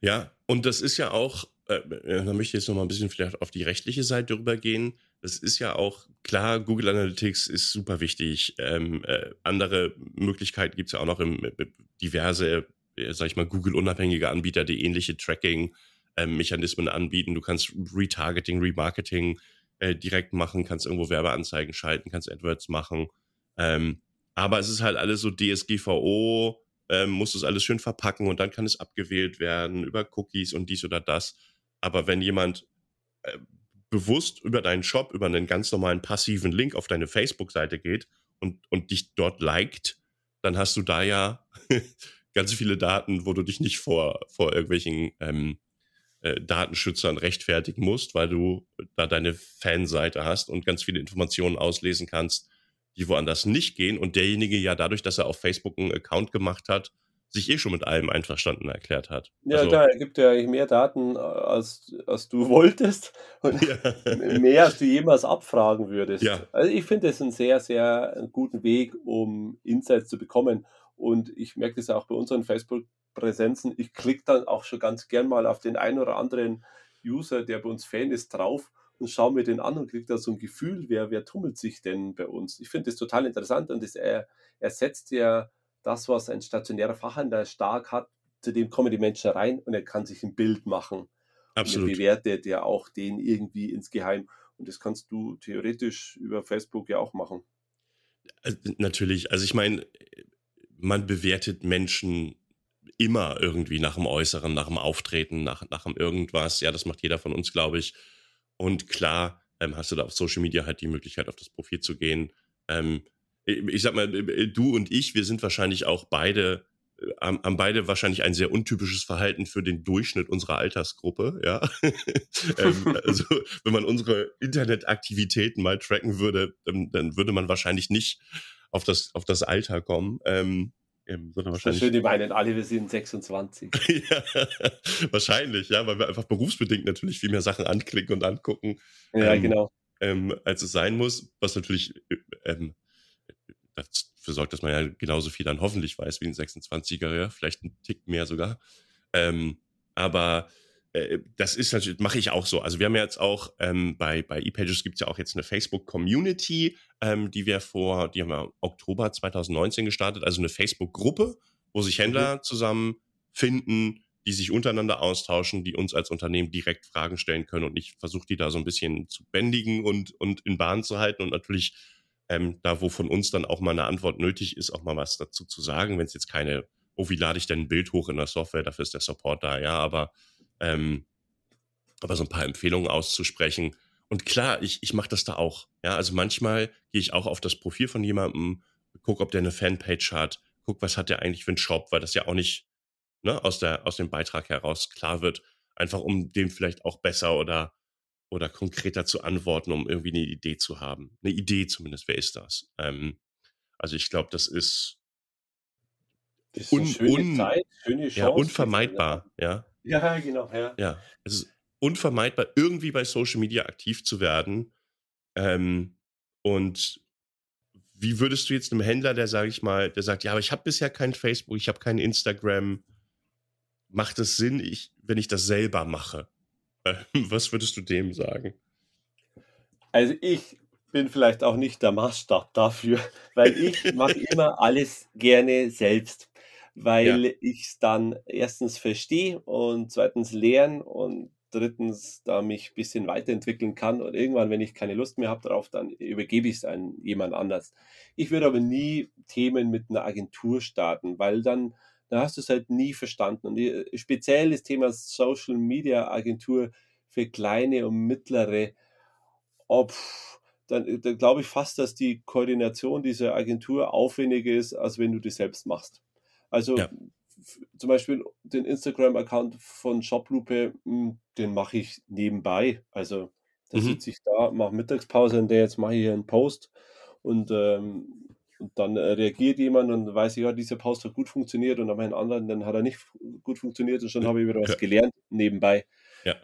Ja, und das ist ja auch, äh, äh, da möchte ich jetzt noch mal ein bisschen vielleicht auf die rechtliche Seite rübergehen. Das ist ja auch klar, Google Analytics ist super wichtig. Ähm, äh, andere Möglichkeiten gibt es ja auch noch im, äh, diverse, äh, sag ich mal, Google-unabhängige Anbieter, die ähnliche Tracking-Mechanismen ähm, anbieten. Du kannst Retargeting, Remarketing äh, direkt machen, kannst irgendwo Werbeanzeigen schalten, kannst AdWords machen. Ähm, aber es ist halt alles so DSGVO, ähm, musst du es alles schön verpacken und dann kann es abgewählt werden über Cookies und dies oder das. Aber wenn jemand äh, bewusst über deinen Shop, über einen ganz normalen passiven Link auf deine Facebook-Seite geht und, und dich dort liked, dann hast du da ja ganz viele Daten, wo du dich nicht vor, vor irgendwelchen ähm, äh, Datenschützern rechtfertigen musst, weil du da deine Fanseite hast und ganz viele Informationen auslesen kannst, die woanders nicht gehen und derjenige ja dadurch, dass er auf Facebook einen Account gemacht hat, sich eh schon mit allem einverstanden erklärt hat. Ja, also, klar, er gibt ja mehr Daten, äh, als, als du wolltest und ja. mehr, als du jemals abfragen würdest. Ja. Also ich finde es einen sehr, sehr guten Weg, um Insights zu bekommen. Und ich merke das auch bei unseren Facebook-Präsenzen. Ich klicke dann auch schon ganz gern mal auf den einen oder anderen User, der bei uns Fan ist, drauf und schaue mir den an und kriege da so ein Gefühl, wer, wer tummelt sich denn bei uns. Ich finde das total interessant und das er, ersetzt ja das, was ein stationärer Fachhandel stark hat, zu dem kommen die Menschen rein und er kann sich ein Bild machen. Absolut. Und er bewertet ja auch den irgendwie insgeheim. Und das kannst du theoretisch über Facebook ja auch machen. Äh, natürlich. Also ich meine, man bewertet Menschen immer irgendwie nach dem Äußeren, nach dem Auftreten, nach, nach dem irgendwas. Ja, das macht jeder von uns, glaube ich. Und klar ähm, hast du da auf Social Media halt die Möglichkeit, auf das Profil zu gehen. Ähm, ich sag mal, äh, du und ich, wir sind wahrscheinlich auch beide, äh, haben beide wahrscheinlich ein sehr untypisches Verhalten für den Durchschnitt unserer Altersgruppe, ja. ähm, also, wenn man unsere Internetaktivitäten mal tracken würde, dann, dann, würde man wahrscheinlich nicht auf das, auf das Alter kommen. Ähm, ähm, sondern wahrscheinlich. Schön, die meinen alle, wir sind 26. ja, wahrscheinlich, ja, weil wir einfach berufsbedingt natürlich viel mehr Sachen anklicken und angucken. Ja, ähm, genau. Ähm, als es sein muss, was natürlich äh, ähm, dafür sorgt, dass man ja genauso viel dann hoffentlich weiß wie ein 26er, ja, vielleicht ein Tick mehr sogar. Ähm, aber äh, das ist natürlich, mache ich auch so. Also wir haben ja jetzt auch ähm, bei, bei ePages gibt es ja auch jetzt eine Facebook-Community, ähm, die wir vor, die haben wir Oktober 2019 gestartet, also eine Facebook-Gruppe, wo sich Händler mhm. zusammenfinden, die sich untereinander austauschen, die uns als Unternehmen direkt Fragen stellen können und ich versuche die da so ein bisschen zu bändigen und, und in Bahn zu halten und natürlich ähm, da, wo von uns dann auch mal eine Antwort nötig ist, auch mal was dazu zu sagen, wenn es jetzt keine, oh, wie lade ich denn ein Bild hoch in der Software, dafür ist der Support da, ja, aber Ähm, aber so ein paar Empfehlungen auszusprechen. Und klar, ich, ich mache das da auch. Ja, also manchmal gehe ich auch auf das Profil von jemandem, guck, ob der eine Fanpage hat, guck, was hat der eigentlich für einen Shop, weil das ja auch nicht ne, aus, der, aus dem Beitrag heraus klar wird. Einfach um dem vielleicht auch besser oder, oder konkreter zu antworten, um irgendwie eine Idee zu haben. Eine Idee zumindest, wer ist das? Ähm, also ich glaube, das ist, das ist un, schöne un, Zeit, schöne Chance. Ja, unvermeidbar, ja. Ja, genau, ja. Ja, es ist unvermeidbar, irgendwie bei Social Media aktiv zu werden. Ähm, und wie würdest du jetzt einem Händler, der, sage ich mal, der sagt, ja, aber ich habe bisher kein Facebook, ich habe kein Instagram, macht es Sinn, ich, wenn ich das selber mache? Äh, was würdest du dem sagen? Also ich bin vielleicht auch nicht der Maßstab dafür, weil ich mache immer alles gerne selbst, weil ja. ich es dann erstens verstehe und zweitens lernen und drittens da mich ein bisschen weiterentwickeln kann und irgendwann, wenn ich keine Lust mehr habe darauf, dann übergebe ich es an jemand anders. Ich würde aber nie Themen mit einer Agentur starten, weil dann, dann hast du es halt nie verstanden. Und die, speziell das Thema Social Media Agentur für kleine und mittlere, ob dann, dann glaube ich fast, dass die Koordination dieser Agentur aufwendiger ist, als wenn du das selbst machst. Also ja zum Beispiel den Instagram-Account von Shoplupe, hm, den mache ich nebenbei. Also da mhm. sitze ich da, mache Mittagspause und der jetzt mache ich hier einen Post und, ähm, und dann äh, reagiert jemand und weiß ich, ja, dieser Post hat gut funktioniert und aber einen anderen, dann hat er nicht gut funktioniert und schon habe ich wieder was ja. gelernt nebenbei. Ja.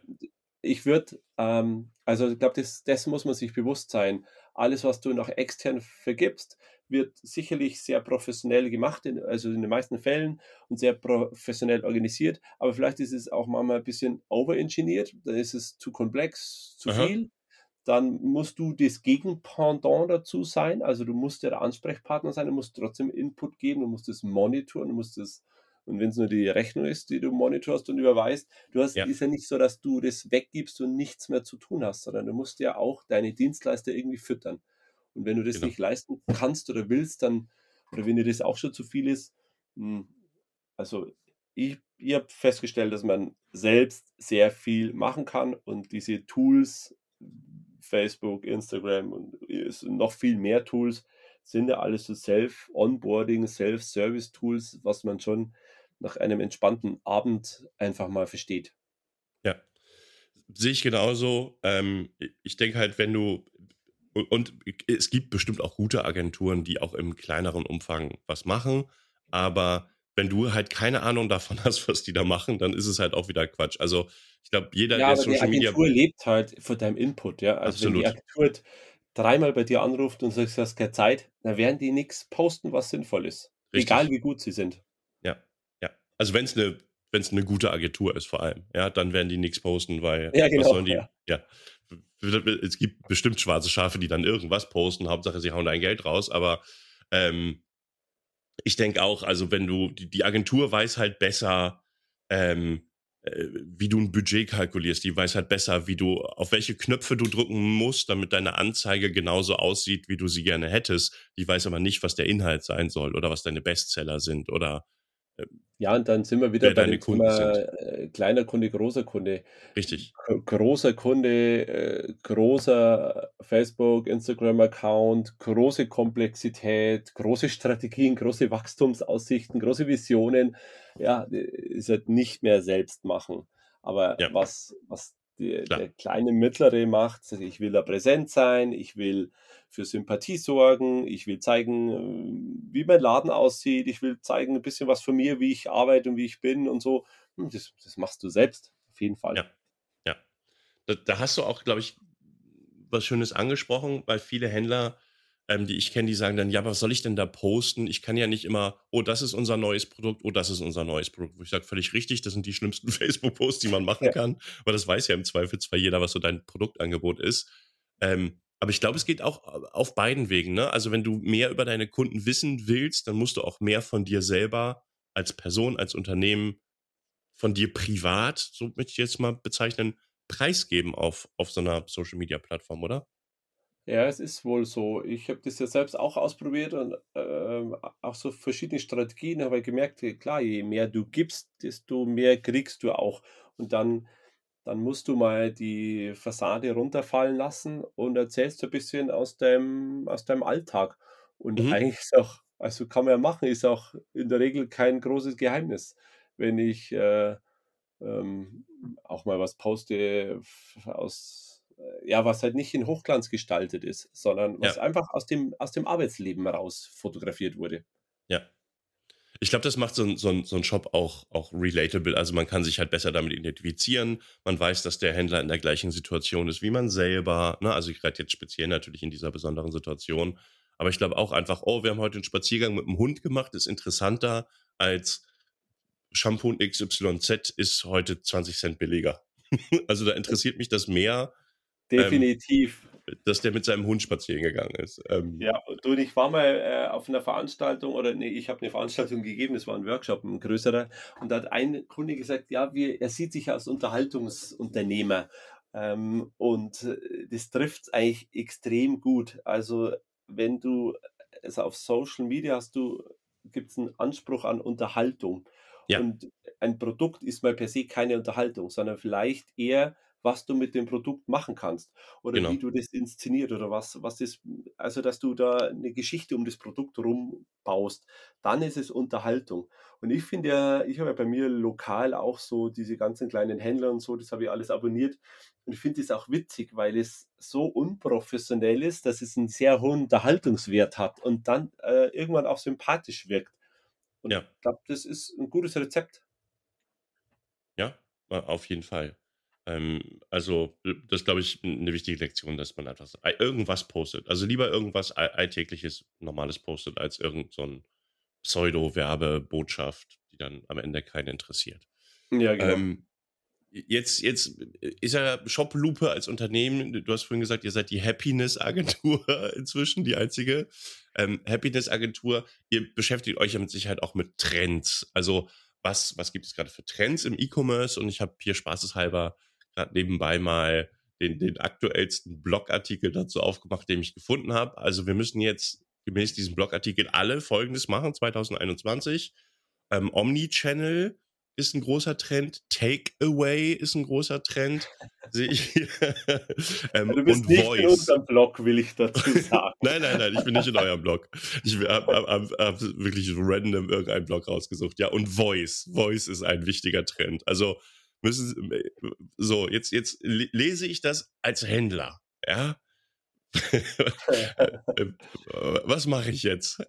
Ich würde, ähm, also ich glaube, das, das muss man sich bewusst sein. Alles, was du nach extern vergibst, wird sicherlich sehr professionell gemacht, in, also in den meisten Fällen und sehr professionell organisiert, aber vielleicht ist es auch manchmal ein bisschen overengineert, dann ist es zu komplex, zu Aha. viel. Dann musst du das Gegenpendant dazu sein, also du musst ja der Ansprechpartner sein, du musst trotzdem Input geben, du musst es monitoren, du musst es und wenn es nur die Rechnung ist, die du monitorst und überweist, du hast, ja. ist ja nicht so, dass du das weggibst und nichts mehr zu tun hast, sondern du musst ja auch deine Dienstleister irgendwie füttern. Und wenn du das genau. nicht leisten kannst oder willst, dann, oder wenn dir das auch schon zu viel ist, hm, also ich, ich habe festgestellt, dass man selbst sehr viel machen kann und diese Tools, Facebook, Instagram und noch viel mehr Tools, sind ja alles so Self-Onboarding, Self-Service-Tools, was man schon nach einem entspannten Abend einfach mal versteht. Ja, sehe ich genauso. Ähm, ich denke halt, wenn du, und es gibt bestimmt auch gute Agenturen, die auch im kleineren Umfang was machen. Aber wenn du halt keine Ahnung davon hast, was die da machen, dann ist es halt auch wieder Quatsch. Also ich glaube, jeder, ja, der Social Media. Die Agentur lebt halt von deinem Input, ja. Also Absolut. wenn die Agentur dreimal bei dir anruft und sagt, du hast keine Zeit, dann werden die nichts posten, was sinnvoll ist. Richtig. Egal wie gut sie sind. Ja, ja. Also wenn es eine wenn es eine gute Agentur ist vor allem, ja, dann werden die nichts posten, weil ja, genau, was sollen die, ja. ja es gibt bestimmt schwarze Schafe, die dann irgendwas posten. Hauptsache, sie hauen dein Geld raus. Aber ähm, ich denke auch, also wenn du, die, die Agentur weiß halt besser, ähm, äh, wie du ein Budget kalkulierst. Die weiß halt besser, wie du, auf welche Knöpfe du drücken musst, damit deine Anzeige genauso aussieht, wie du sie gerne hättest. Die weiß aber nicht, was der Inhalt sein soll oder was deine Bestseller sind oder ja, und dann sind wir wieder bei dem Thema äh, kleiner Kunde, großer Kunde. Richtig. großer Kunde, äh, großer Facebook, Instagram-Account, große Komplexität, große Strategien, große Wachstumsaussichten, große Visionen. Ja, ist halt nicht mehr selbst machen. Aber ja. was, was die, der kleine, mittlere macht, ich will da präsent sein, ich will für Sympathie sorgen, ich will zeigen, äh, wie mein Laden aussieht, ich will zeigen ein bisschen was von mir, wie ich arbeite und wie ich bin und so. Hm, das, das machst du selbst, auf jeden Fall. Ja, ja. Da, da hast du auch, glaube ich, was Schönes angesprochen, weil viele Händler, ähm, die ich kenne, die sagen dann, ja, was soll ich denn da posten? Ich kann ja nicht immer, oh, das ist unser neues Produkt, oh, das ist unser neues Produkt. Wo ich sage, völlig richtig, das sind die schlimmsten Facebook-Posts, die man machen ja. kann, weil das weiß ja im Zweifelsfall jeder, was so dein Produktangebot ist. Ähm, aber ich glaube, es geht auch äh, auf beiden Wegen. Ne? Also wenn du mehr über deine Kunden wissen willst, dann musst du auch mehr von dir selber als Person, als Unternehmen, von dir privat, so möchte ich jetzt mal bezeichnen, preisgeben auf, auf so einer Social-Media-Plattform, oder? Ja, es ist wohl so. Ich habe das ja selbst auch ausprobiert und äh, auch so verschiedene Strategien, habe ich gemerkt, klar, je mehr du gibst, desto mehr kriegst du auch. und dann, dann musst du mal die Fassade runterfallen lassen und erzählst ein bisschen aus deinem, aus deinem Alltag. Und Mhm. eigentlich ist auch, also kann man ja machen, ist auch in der Regel kein großes Geheimnis. Wenn ich äh, ähm, auch mal was poste aus, äh, ja, was halt nicht in Hochglanz gestaltet ist, sondern was Ja, einfach aus dem, aus dem Arbeitsleben heraus fotografiert wurde. ja. Ich glaube, das macht so ein, so, ein, so ein Shop auch, auch relatable. Also man kann sich halt besser damit identifizieren. Man weiß, dass der Händler in der gleichen Situation ist wie man selber. Ne? Also ich rede jetzt speziell natürlich in dieser besonderen Situation. Aber ich glaube auch einfach, oh, wir haben heute einen Spaziergang mit dem Hund gemacht, ist interessanter als Shampoo XYZ ist heute 20 Cent billiger. also da interessiert mich das mehr, ähm, Definitiv. dass der mit seinem Hund spazieren gegangen ist. Ähm, Ja, du und ich war mal äh, auf einer Veranstaltung oder nee, ich habe eine Veranstaltung gegeben, das war ein Workshop, ein größerer, und da hat ein Kunde gesagt, ja, wir, er sieht sich als Unterhaltungsunternehmer. Ähm, und äh, das trifft eigentlich extrem gut. Also wenn du es auf Social Media hast, du gibt es einen Anspruch an Unterhaltung. ja, Und ein Produkt ist mal per se keine Unterhaltung, sondern vielleicht eher, was du mit dem Produkt machen kannst oder wie genau. du das inszeniert oder was, was ist, also dass du da eine Geschichte um das Produkt rum baust, dann ist es Unterhaltung. Und ich finde ja, ich habe ja bei mir lokal auch so diese ganzen kleinen Händler und so, das habe ich alles abonniert. Und ich finde es auch witzig, weil es so unprofessionell ist, dass es einen sehr hohen Unterhaltungswert hat und dann äh, irgendwann auch sympathisch wirkt. Und Ja, ich glaube, das ist ein gutes Rezept. ja, auf jeden Fall. Ähm, also, äh, das ist, glaube ich, eine wichtige Lektion, dass man einfach äh, irgendwas postet. Also lieber irgendwas all- Alltägliches, Normales postet, als irgend so Pseudo-Werbebotschaft, die dann am Ende keinen interessiert. Ja, genau. Ähm, jetzt, jetzt ist ja Shoplupe als Unternehmen, du hast vorhin gesagt, ihr seid die Happiness-Agentur inzwischen, die einzige ähm, Happiness-Agentur. Ihr beschäftigt euch ja mit Sicherheit auch mit Trends. Also was, was gibt es gerade für Trends im E-Commerce? Und ich habe hier spaßeshalber gerade nebenbei mal den, den aktuellsten Blogartikel dazu aufgemacht, den ich gefunden habe. Also wir müssen jetzt gemäß diesem Blogartikel alle Folgendes machen, 2021. Ähm, Omnichannel ist ein großer Trend. Takeaway ist ein großer Trend. Ähm, Du bist und nicht in Voice. unserem Blog, will ich dazu sagen. Nein, nein, nein, ich bin nicht in eurem Blog. Ich habe hab, hab, hab wirklich random irgendeinen Blog rausgesucht. Ja, und Voice. Voice ist ein wichtiger Trend. Also müssen so, jetzt, jetzt le- lese ich das als Händler. Ja. Was mache ich jetzt?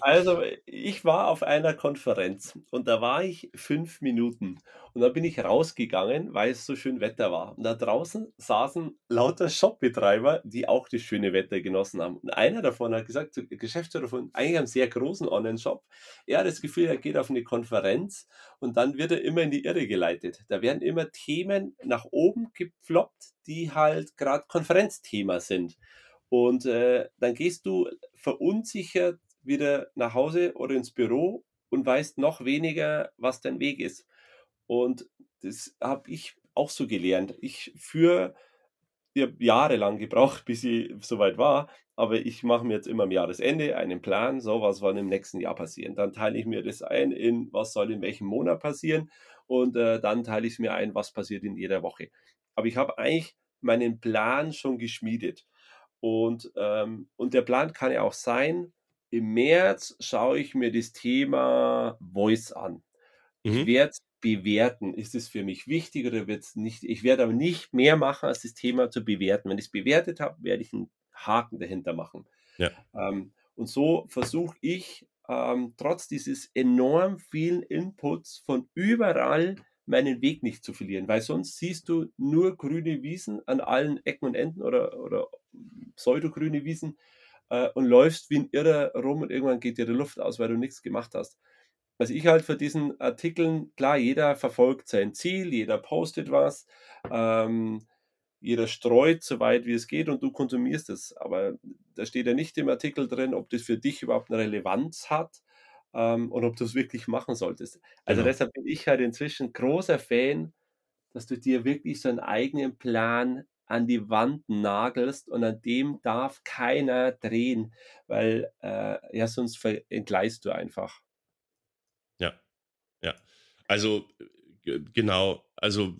Also, ich war auf einer Konferenz und da war ich fünf Minuten und dann bin ich rausgegangen, weil es so schön Wetter war. Und da draußen saßen lauter Shopbetreiber, die auch das schöne Wetter genossen haben. Und einer davon hat gesagt, Geschäftsführer von eigentlich einem sehr großen Online-Shop, er hat das Gefühl, er geht auf eine Konferenz und dann wird er immer in die Irre geleitet. Da werden immer Themen nach oben gepfloppt, die halt gerade Konferenzthema sind. Und äh, dann gehst du verunsichert wieder nach Hause oder ins Büro und weißt noch weniger, was dein Weg ist. Und das habe ich auch so gelernt. Ich führe, ich habe jahrelang gebraucht, bis ich soweit war, aber ich mache mir jetzt immer am Jahresende einen Plan, so was soll im nächsten Jahr passieren. Dann teile ich mir das ein in, was soll in welchem Monat passieren und äh, dann teile ich es mir ein, was passiert in jeder Woche. Aber ich habe eigentlich meinen Plan schon geschmiedet. Und, ähm, und der Plan kann ja auch sein, im März schaue ich mir das Thema Voice an. Ich Mhm. werde es bewerten. Ist es für mich wichtig oder wird es nicht? Ich werde aber nicht mehr machen, als das Thema zu bewerten. Wenn ich es bewertet habe, werde ich einen Haken dahinter machen. Ja. Ähm, und so versuche ich, ähm, trotz dieses enorm vielen Inputs von überall meinen Weg nicht zu verlieren, weil sonst siehst du nur grüne Wiesen an allen Ecken und Enden oder, oder pseudogrüne Wiesen äh, und läufst wie ein Irrer rum und irgendwann geht dir die Luft aus, weil du nichts gemacht hast. Was ich halt für diesen Artikeln, klar, jeder verfolgt sein Ziel, jeder postet was, ähm, jeder streut so weit wie es geht und du konsumierst es. Aber da steht ja nicht im Artikel drin, ob das für dich überhaupt eine Relevanz hat ähm, und ob du es wirklich machen solltest. Also Genau. deshalb bin ich halt inzwischen großer Fan, dass du dir wirklich so einen eigenen Plan an die Wand nagelst und an dem darf keiner drehen, weil äh, ja sonst entgleist du einfach. Ja, ja. Also äh, genau, also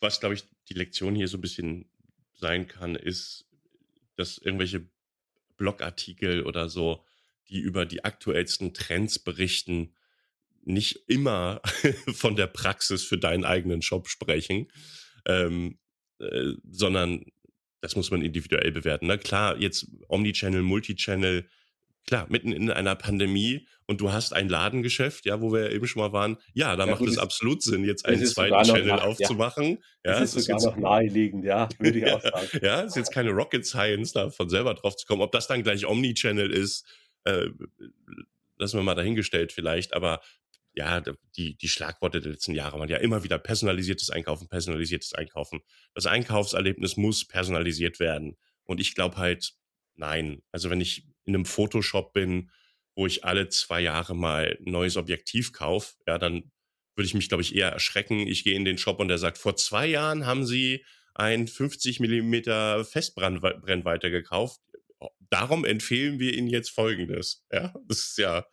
was, glaube ich, die Lektion hier so ein bisschen sein kann, ist, dass irgendwelche Blogartikel oder so, die über die aktuellsten Trends berichten, nicht immer von der Praxis für deinen eigenen Shop sprechen, ähm, äh, sondern das muss man individuell bewerten. Na klar, jetzt Omnichannel, Multichannel, klar, mitten in einer Pandemie und du hast ein Ladengeschäft, ja, wo wir ja eben schon mal waren, ja, da ja, macht es absolut Sinn, jetzt einen zweiten Channel nach, aufzumachen. Ja, ja das ist sogar ist jetzt, noch naheliegend, ja, würde ich auch sagen. ja, ist jetzt keine Rocket Science, da von selber drauf zu kommen. Ob das dann gleich Omnichannel ist, äh, lassen wir mal dahingestellt vielleicht, aber ja, die, die Schlagworte der letzten Jahre waren ja immer wieder personalisiertes Einkaufen, personalisiertes Einkaufen. Das Einkaufserlebnis muss personalisiert werden. Und ich glaube halt, nein. Also wenn ich in einem Photoshop bin, wo ich alle zwei Jahre mal ein neues Objektiv kaufe, ja, dann würde ich mich, glaube ich, eher erschrecken. Ich gehe in den Shop und der sagt, vor zwei Jahren haben Sie ein 50 Millimeter Festbrennweite gekauft. Darum empfehlen wir Ihnen jetzt Folgendes. Ja, das ist ja.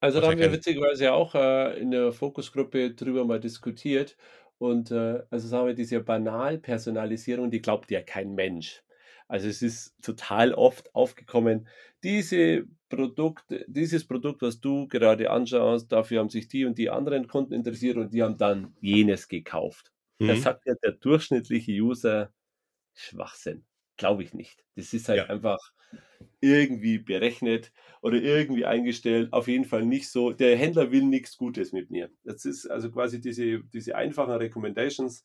Also da haben wir witzigerweise auch äh, in der Fokusgruppe drüber mal diskutiert. Und äh, also sagen wir, diese Banalpersonalisierung, die glaubt ja kein Mensch. Also es ist total oft aufgekommen, diese Produkt, dieses Produkt, was du gerade anschaust, dafür haben sich die und die anderen Kunden interessiert und die haben dann jenes gekauft. Mhm. Da sagt ja der durchschnittliche User Schwachsinn. Glaube ich nicht. Das ist halt ja. einfach irgendwie berechnet oder irgendwie eingestellt. Auf jeden Fall nicht so. Der Händler will nichts Gutes mit mir. Das ist also quasi diese, diese einfachen Recommendations,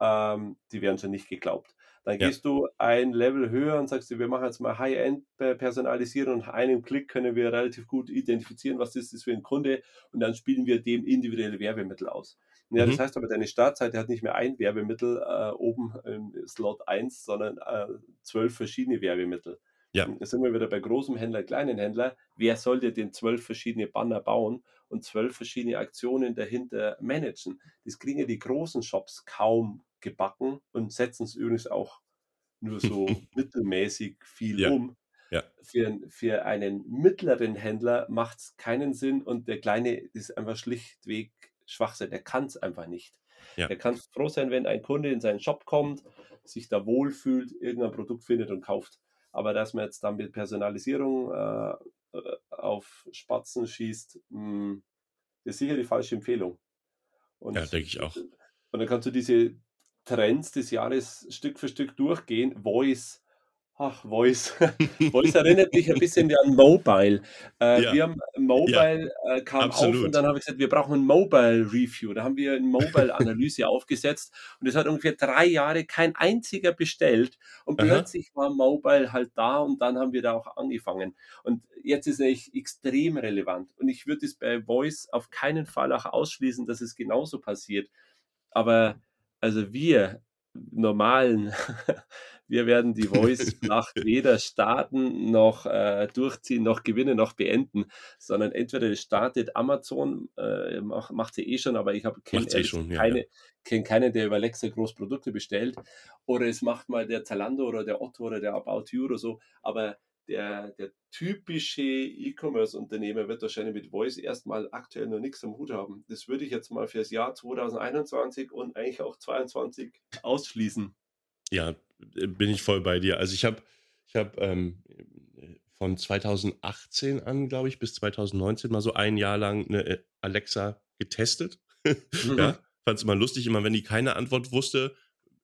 ähm, die werden schon nicht geglaubt. Dann ja. gehst du ein Level höher und sagst, wir machen jetzt mal High-End personalisieren und einem Klick können wir relativ gut identifizieren, was das ist für ein Kunde und dann spielen wir dem individuelle Werbemittel aus. Ja, mhm. das heißt aber, deine Startseite hat nicht mehr ein Werbemittel äh, oben im Slot 1, sondern äh, zwölf verschiedene Werbemittel. Ja. Jetzt sind wir wieder bei großem Händler, kleinen Händler. Wer soll dir den zwölf verschiedene Banner bauen und zwölf verschiedene Aktionen dahinter managen? Das kriegen ja die großen Shops kaum gebacken und setzen es übrigens auch nur so mittelmäßig viel ja. um. Ja. Für, für einen mittleren Händler macht es keinen Sinn und der kleine ist einfach schlichtweg Schwachsinn. Der kann es einfach nicht. Ja. Der kann froh sein, wenn ein Kunde in seinen Shop kommt, sich da wohlfühlt, irgendein Produkt findet und kauft. Aber dass man jetzt dann mit Personalisierung äh, auf Spatzen schießt, mh, hm, ist sicher die falsche Empfehlung. Und, ja, denke ich auch. Und dann kannst du diese Trends des Jahres Stück für Stück durchgehen. Voice, ach, Voice. Voice erinnert mich ein bisschen an Mobile. Äh, ja. Wir haben Mobile ja. äh, kam Absolut. auf und dann habe ich gesagt, wir brauchen ein Mobile Review. Da haben wir eine Mobile Analyse aufgesetzt und es hat ungefähr drei Jahre kein einziger bestellt und Aha. plötzlich war Mobile halt da und dann haben wir da auch angefangen. Und jetzt ist es extrem relevant und ich würde es bei Voice auf keinen Fall auch ausschließen, dass es genauso passiert. Aber also wir normalen, wir werden die Voice-Schlacht weder starten noch äh, durchziehen, noch gewinnen, noch beenden, sondern entweder startet Amazon, äh, macht, macht sie eh schon, aber ich habe kenne eh keine, ja, ja. kenn keinen, der über Alexa groß Produkte bestellt, oder es macht mal der Zalando oder der Otto oder der About You oder so, aber der, der typische E-Commerce-Unternehmer wird wahrscheinlich mit Voice erstmal aktuell noch nichts am Hut haben. Das würde ich jetzt mal für das Jahr 2021 und eigentlich auch 2022 ausschließen. Ja, bin ich voll bei dir. Also ich habe ich hab, ähm, von 2018 an, glaube ich, bis 2019 mal so ein Jahr lang eine äh, Alexa getestet. Mhm. ja, fand es immer lustig, immer wenn die keine Antwort wusste,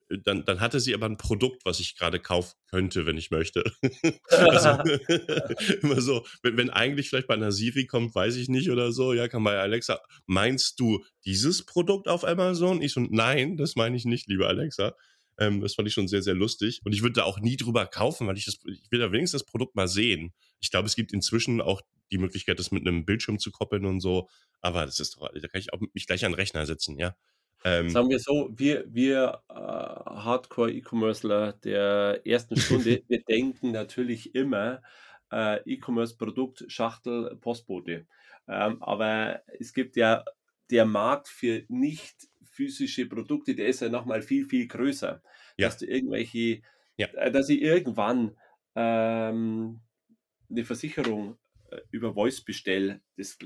dann, dann hatte sie aber ein Produkt, was ich gerade kaufen könnte, wenn ich möchte. also, immer so, wenn, wenn eigentlich vielleicht bei einer Siri kommt, weiß ich nicht oder so, ja, kann bei Alexa, meinst du dieses Produkt auf Amazon? Ich so, nein, das meine ich nicht, liebe Alexa. Ähm, das fand ich schon sehr, sehr lustig. Und ich würde da auch nie drüber kaufen, weil ich das, ich will da wenigstens das Produkt mal sehen. Ich glaube, es gibt inzwischen auch die Möglichkeit, das mit einem Bildschirm zu koppeln und so. Aber das ist doch, da kann ich auch mich gleich an den Rechner setzen, ja. Ähm, Sagen wir so, wir, wir äh, Hardcore-E-Commercer der ersten Stunde, wir denken natürlich immer äh, E-Commerce-Produkt, Schachtel, Postbote. Ähm, aber es gibt ja der Markt für nicht physische Produkte, der ist ja nochmal viel, viel größer. Ja. Dass du irgendwelche, ja. äh, dass ich irgendwann ähm, eine Versicherung äh, über Voice bestelle, das,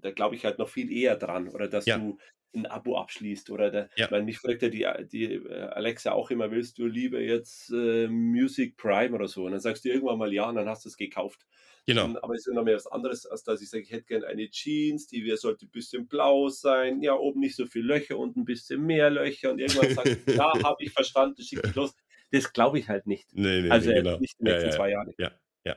da glaube ich halt noch viel eher dran. Oder dass ja. du ein Abo abschließt. Oder der, ja. weil mich fragt ja die, die äh, Alexa auch immer, willst du lieber jetzt äh, Music Prime oder so? Und dann sagst du irgendwann mal ja und dann hast du es gekauft. Genau. Und, aber es ist noch mehr was anderes, als dass ich sage, ich hätte gerne eine Jeans, die wir, sollte ein bisschen blau sein, ja, oben nicht so viele Löcher und ein bisschen mehr Löcher. Und irgendwann sagst du, ja, habe ich verstanden, schick dich los. Das glaube ich halt nicht. Nee, nee, also nee, genau. nicht in den letzten ja, ja, zwei Jahren. Ja, ja.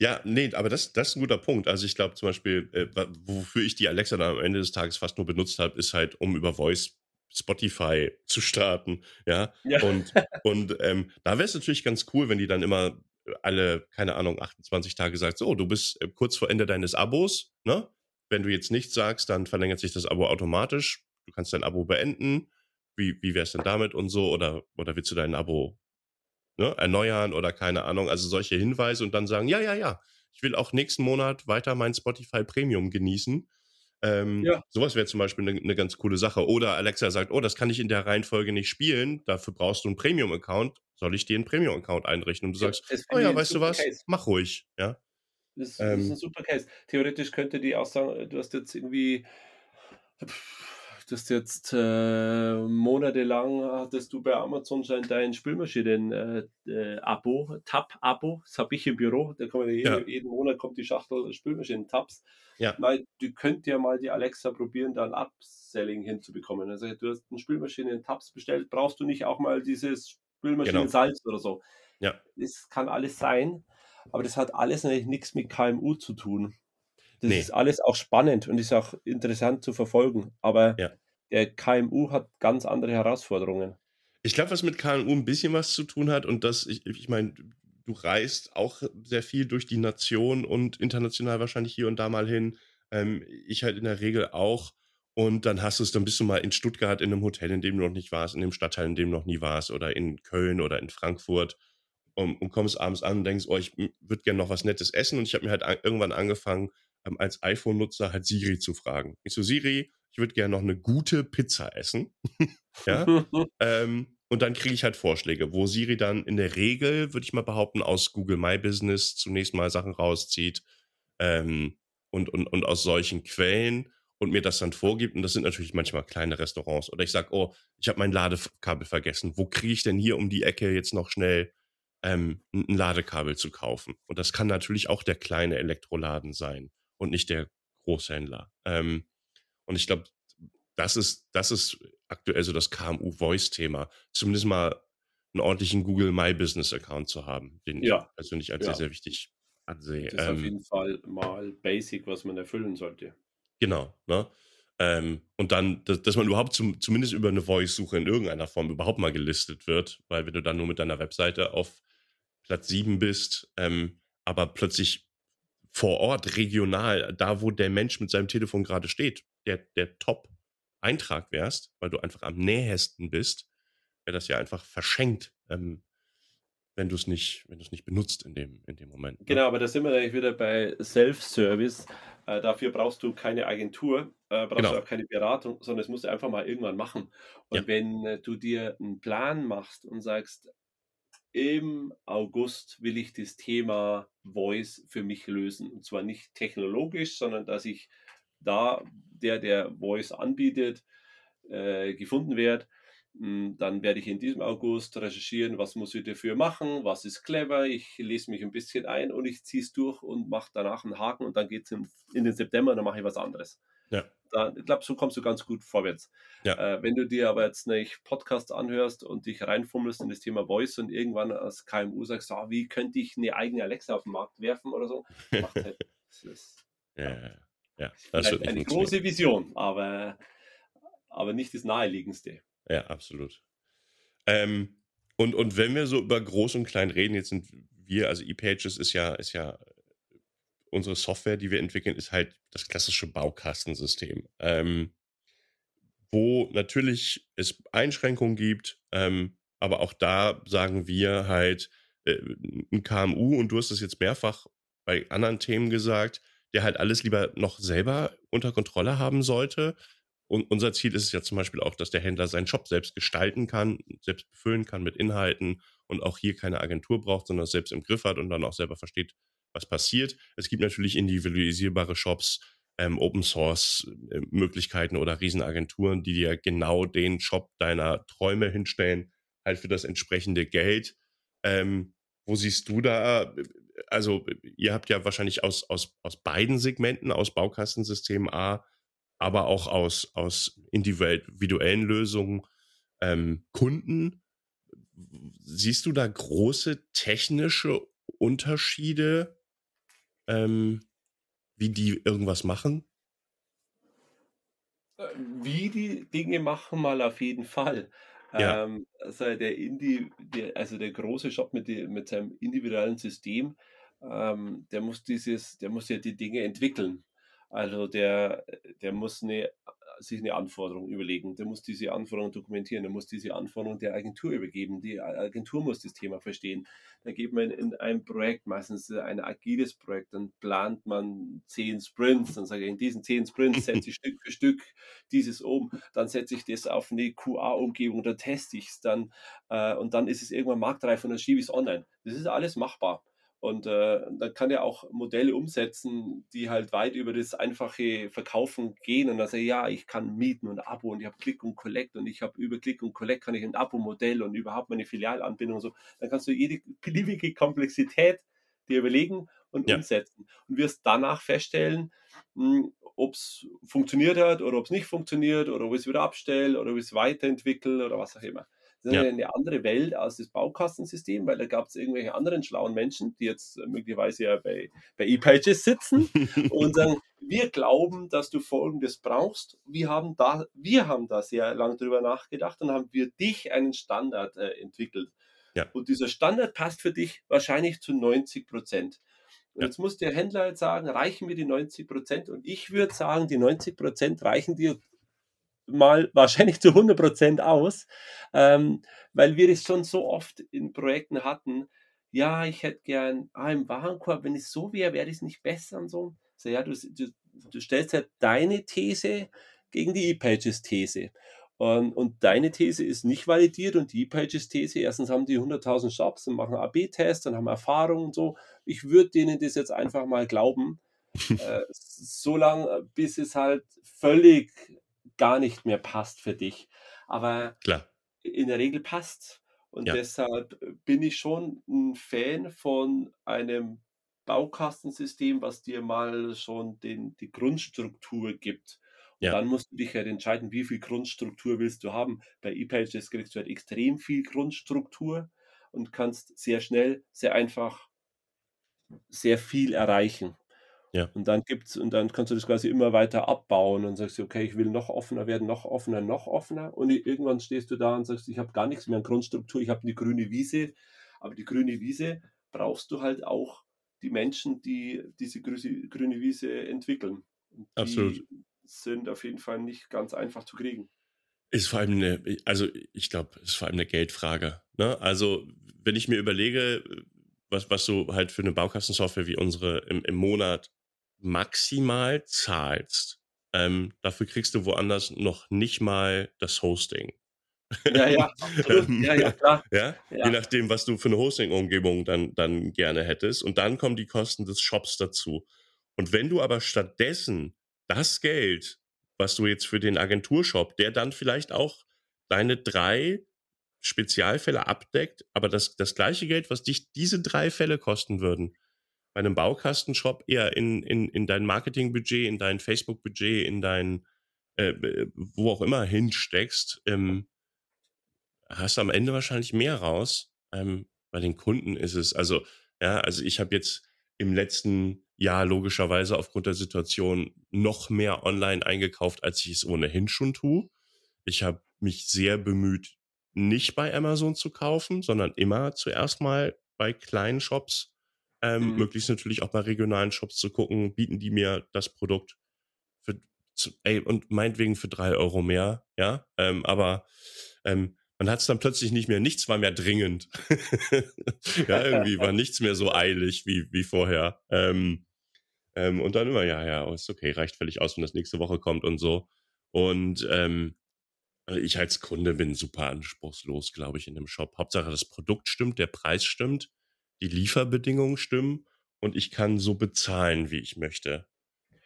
Ja, nee, aber das, das ist ein guter Punkt. Also ich glaube zum Beispiel, äh, wofür ich die Alexa dann am Ende des Tages fast nur benutzt habe, ist halt, um über Voice Spotify zu starten. Ja. ja. Und, und ähm, da wäre es natürlich ganz cool, wenn die dann immer alle, keine Ahnung, 28 Tage sagt, so, du bist äh, kurz vor Ende deines Abos, ne? Wenn du jetzt nichts sagst, dann verlängert sich das Abo automatisch. Du kannst dein Abo beenden. Wie, wie wär's denn damit und so? Oder, oder willst du dein Abo ne, erneuern oder keine Ahnung? Also solche Hinweise und dann sagen, ja, ja, ja, ich will auch nächsten Monat weiter mein Spotify Premium genießen. Ähm, ja. Sowas wäre zum Beispiel eine ne ganz coole Sache. Oder Alexa sagt, oh, das kann ich in der Reihenfolge nicht spielen, dafür brauchst du einen Premium-Account. Soll ich dir einen Premium-Account einrichten? Und du ja, sagst, oh ja, weißt du was, Case. mach ruhig. Ja? Das, das ähm, ist ein super Case. Theoretisch könnte die auch sagen, du hast jetzt irgendwie du hast jetzt äh, monatelang hattest du bei Amazon schon dein Spülmaschinen-Abo, äh, äh, Tab-Abo, das habe ich im Büro, da kommen ja. jeden, Monat kommt die Schachtel Spülmaschinen-Tabs. Ja. Weil du könnt ja mal die Alexa probieren, da ein Upselling hinzubekommen. Also du hast eine Spülmaschinen-Tabs bestellt, brauchst du nicht auch mal dieses Spülmaschinen-Salz genau. oder so. Ja. Das kann alles sein, aber das hat alles natürlich nichts mit KMU zu tun. Das nee. ist alles auch spannend und ist auch interessant zu verfolgen. Aber ja. der KMU hat ganz andere Herausforderungen. Ich glaube, was mit KMU ein bisschen was zu tun hat und das, ich, ich meine, du reist auch sehr viel durch die Nation und international wahrscheinlich hier und da mal hin. Ähm, ich halt in der Regel auch. Und dann hast du es, dann bist du mal in Stuttgart in einem Hotel, in dem du noch nicht warst, in dem Stadtteil, in dem du noch nie warst, oder in Köln oder in Frankfurt und, und kommst abends an und denkst, oh, ich würde gerne noch was Nettes essen. Und ich habe mir halt an, irgendwann angefangen, ähm, als iPhone-Nutzer halt Siri zu fragen. Ich so, Siri, ich würde gerne noch eine gute Pizza essen. ja. ähm, und dann kriege ich halt Vorschläge, wo Siri dann in der Regel, würde ich mal behaupten, aus Google My Business zunächst mal Sachen rauszieht ähm, und, und, und aus solchen Quellen und mir das dann vorgibt. Und das sind natürlich manchmal kleine Restaurants. Oder ich sage, oh, ich habe mein Ladekabel vergessen. Wo kriege ich denn hier um die Ecke jetzt noch schnell ähm, ein Ladekabel zu kaufen? Und das kann natürlich auch der kleine Elektroladen sein und nicht der Großhändler. Ähm, und ich glaube, das ist, das ist aktuell so das KMU-Voice-Thema. Zumindest mal einen ordentlichen Google My Business-Account zu haben, den ja. ich persönlich als ja. sehr, sehr wichtig ansehe. Das ist ähm, auf jeden Fall mal basic, was man erfüllen sollte. Genau, ne? Ähm, und dann, dass, dass man überhaupt zum, zumindest über eine Voice-Suche in irgendeiner Form überhaupt mal gelistet wird, weil wenn du dann nur mit deiner Webseite auf Platz 7 bist, ähm, aber plötzlich vor Ort, regional, da wo der Mensch mit seinem Telefon gerade steht, der, der Top-Eintrag wärst, weil du einfach am nähesten bist, wäre das ja einfach verschenkt, ähm, wenn du es nicht, wenn du es nicht benutzt in dem, in dem Moment. Ne? Genau, aber da sind wir eigentlich wieder bei Self-Service. Äh, dafür brauchst du keine Agentur, äh, brauchst genau. du auch keine Beratung, sondern es musst du einfach mal irgendwann machen. Und ja. wenn äh, du dir einen Plan machst und sagst, im August will ich das Thema Voice für mich lösen. Und zwar nicht technologisch, sondern dass ich da, der, der Voice anbietet, äh, gefunden werde. Hm, dann werde ich in diesem August recherchieren, was muss ich dafür machen, was ist clever. Ich lese mich ein bisschen ein und ich ziehe es durch und mache danach einen Haken und dann geht es in, in, den September und dann mache ich was anderes. Ja. Da, ich glaube, so kommst du ganz gut vorwärts. Ja. Äh, wenn du dir aber jetzt nicht Podcasts anhörst und dich reinfummelst in das Thema Voice und irgendwann als KMU sagst, oh, wie könnte ich eine eigene Alexa auf den Markt werfen oder so, macht halt. Das ist, ja, ja, ja. Das eine große Vision, aber, aber nicht das naheliegendste. Ja, absolut. Ähm, und, und wenn wir so über groß und klein reden, jetzt sind wir, also ePages ist ja, ist ja unsere Software, die wir entwickeln, ist halt das klassische Baukastensystem. Ähm, wo natürlich es Einschränkungen gibt, ähm, aber auch da sagen wir halt, äh, ein KMU, und du hast es jetzt mehrfach bei anderen Themen gesagt, der halt alles lieber noch selber unter Kontrolle haben sollte. Und unser Ziel ist es ja zum Beispiel auch, dass der Händler seinen Shop selbst gestalten kann, selbst befüllen kann mit Inhalten und auch hier keine Agentur braucht, sondern selbst im Griff hat und dann auch selber versteht, was passiert. Es gibt natürlich individualisierbare Shops, ähm, Open Source äh, Möglichkeiten oder Riesenagenturen, die dir genau den Shop deiner Träume hinstellen, halt für das entsprechende Geld. Ähm, wo siehst du da, also ihr habt ja wahrscheinlich aus, aus, aus beiden Segmenten, aus Baukastensystem A, aber auch aus, aus individuellen Lösungen ähm, Kunden. Siehst du da große technische Unterschiede, ähm, wie die irgendwas machen? Äh, wie die Dinge machen, mal auf jeden Fall. Ja. Ähm, also der Indi, der, also der große Shop mit, die, mit seinem individuellen System, ähm, der muss dieses, der muss ja die Dinge entwickeln. Also der, der muss eine sich eine Anforderung überlegen. Der muss diese Anforderung dokumentieren, der muss diese Anforderung der Agentur übergeben. Die Agentur muss das Thema verstehen. Da geht man in ein Projekt, meistens ein agiles Projekt, dann plant man zehn Sprints, dann sage ich, in diesen zehn Sprints setze ich Stück für Stück dieses um, dann setze ich das auf eine QA-Umgebung, dann teste ich es dann äh, und dann ist es irgendwann marktreif und dann schiebe ich es online. Das ist alles machbar. Und äh, dann kann er auch Modelle umsetzen, die halt weit über das einfache Verkaufen gehen. Und dann sage ich, ja, ich kann mieten und Abo und ich habe Click und Collect und ich habe über Click und Collect kann ich ein Abo-Modell und überhaupt meine Filialanbindung und so. Dann kannst du jede beliebige Komplexität dir überlegen und ja. umsetzen. Und wirst danach feststellen, hm, ob es funktioniert hat oder ob es nicht funktioniert oder ob ich es wieder abstelle oder ob ich es weiterentwickle oder was auch immer. Das ist ja. eine andere Welt als das Baukastensystem, weil da gab es irgendwelche anderen schlauen Menschen, die jetzt möglicherweise ja bei, bei ePages sitzen und sagen, wir glauben, dass du Folgendes brauchst. Wir haben da, wir haben da sehr lange drüber nachgedacht und haben für dich einen Standard äh, entwickelt. Ja. Und dieser Standard passt für dich wahrscheinlich zu 90 Prozent. Und ja. jetzt muss der Händler jetzt sagen, reichen mir die 90 Prozent? Und ich würde sagen, die 90 Prozent reichen dir mal wahrscheinlich zu 100 Prozent aus, ähm, weil wir es schon so oft in Projekten hatten. Ja, ich hätte gern ah, im Warenkorb, wenn es so wäre, wäre es nicht besser und so. So, ja, du, du, du stellst ja deine These gegen die E-Pages-These. Und, und, deine These ist nicht validiert und die E-Pages-These, erstens haben die 100.000 Shops und machen AB-Tests und haben Erfahrung und so. Ich würde denen das jetzt einfach mal glauben, äh, so lange, bis es halt völlig gar nicht mehr passt für dich. Aber Klar. in der Regel passt. Und ja. deshalb bin ich schon ein Fan von einem Baukastensystem, was dir mal schon den, die Grundstruktur gibt. Und ja. dann musst du dich halt entscheiden, wie viel Grundstruktur willst du haben. Bei ePages kriegst du halt extrem viel Grundstruktur und kannst sehr schnell, sehr einfach sehr viel erreichen. Ja. Und dann gibt's, und dann kannst du das quasi immer weiter abbauen und sagst, okay, ich will noch offener werden, noch offener, noch offener. Und irgendwann stehst du da und sagst, ich habe gar nichts mehr an Grundstruktur, ich habe eine grüne Wiese. Aber die grüne Wiese brauchst du halt auch die Menschen, die diese grüne Wiese entwickeln. Und die Absolut. sind auf jeden Fall nicht ganz einfach zu kriegen. Ist vor allem eine, also ich glaube, ist vor allem eine Geldfrage. Ne? Also, wenn ich mir überlege, was, was du halt für eine Baukastensoftware wie unsere im, im Monat maximal zahlst, ähm, dafür kriegst du woanders noch nicht mal das Hosting. Ja, ja, ähm, ja, ja, klar. Ja? ja? Je nachdem, was du für eine Hosting-Umgebung dann, dann gerne hättest. Und dann kommen die Kosten des Shops dazu. Und wenn du aber stattdessen das Geld, was du jetzt für den Agenturshop, der dann vielleicht auch deine drei Spezialfälle abdeckt, aber das, das gleiche Geld, was dich diese drei Fälle kosten würden, bei einem Baukastenshop eher in, in, in dein Marketingbudget, in dein Facebook-Budget, in dein, äh, wo auch immer hinsteckst, ähm, hast du am Ende wahrscheinlich mehr raus. Ähm, bei den Kunden ist es, also, ja, also ich habe jetzt im letzten Jahr logischerweise aufgrund der Situation noch mehr online eingekauft, als ich es ohnehin schon tue. Ich habe mich sehr bemüht, nicht bei Amazon zu kaufen, sondern immer zuerst mal bei kleinen Shops ähm, mhm. Möglichst natürlich auch bei regionalen Shops zu gucken, bieten die mir das Produkt für, ey, und meinetwegen für drei Euro mehr, ja, ähm, aber ähm, man hat es dann plötzlich nicht mehr, nichts war mehr dringend. ja, irgendwie war nichts mehr so eilig wie, wie vorher. Ähm, ähm, und dann immer, ja, ja, ist okay, reicht völlig aus, wenn das nächste Woche kommt und so. Und ähm, ich als Kunde bin super anspruchslos, glaube ich, in dem Shop. Hauptsache das Produkt stimmt, der Preis stimmt die Lieferbedingungen stimmen und ich kann so bezahlen, wie ich möchte.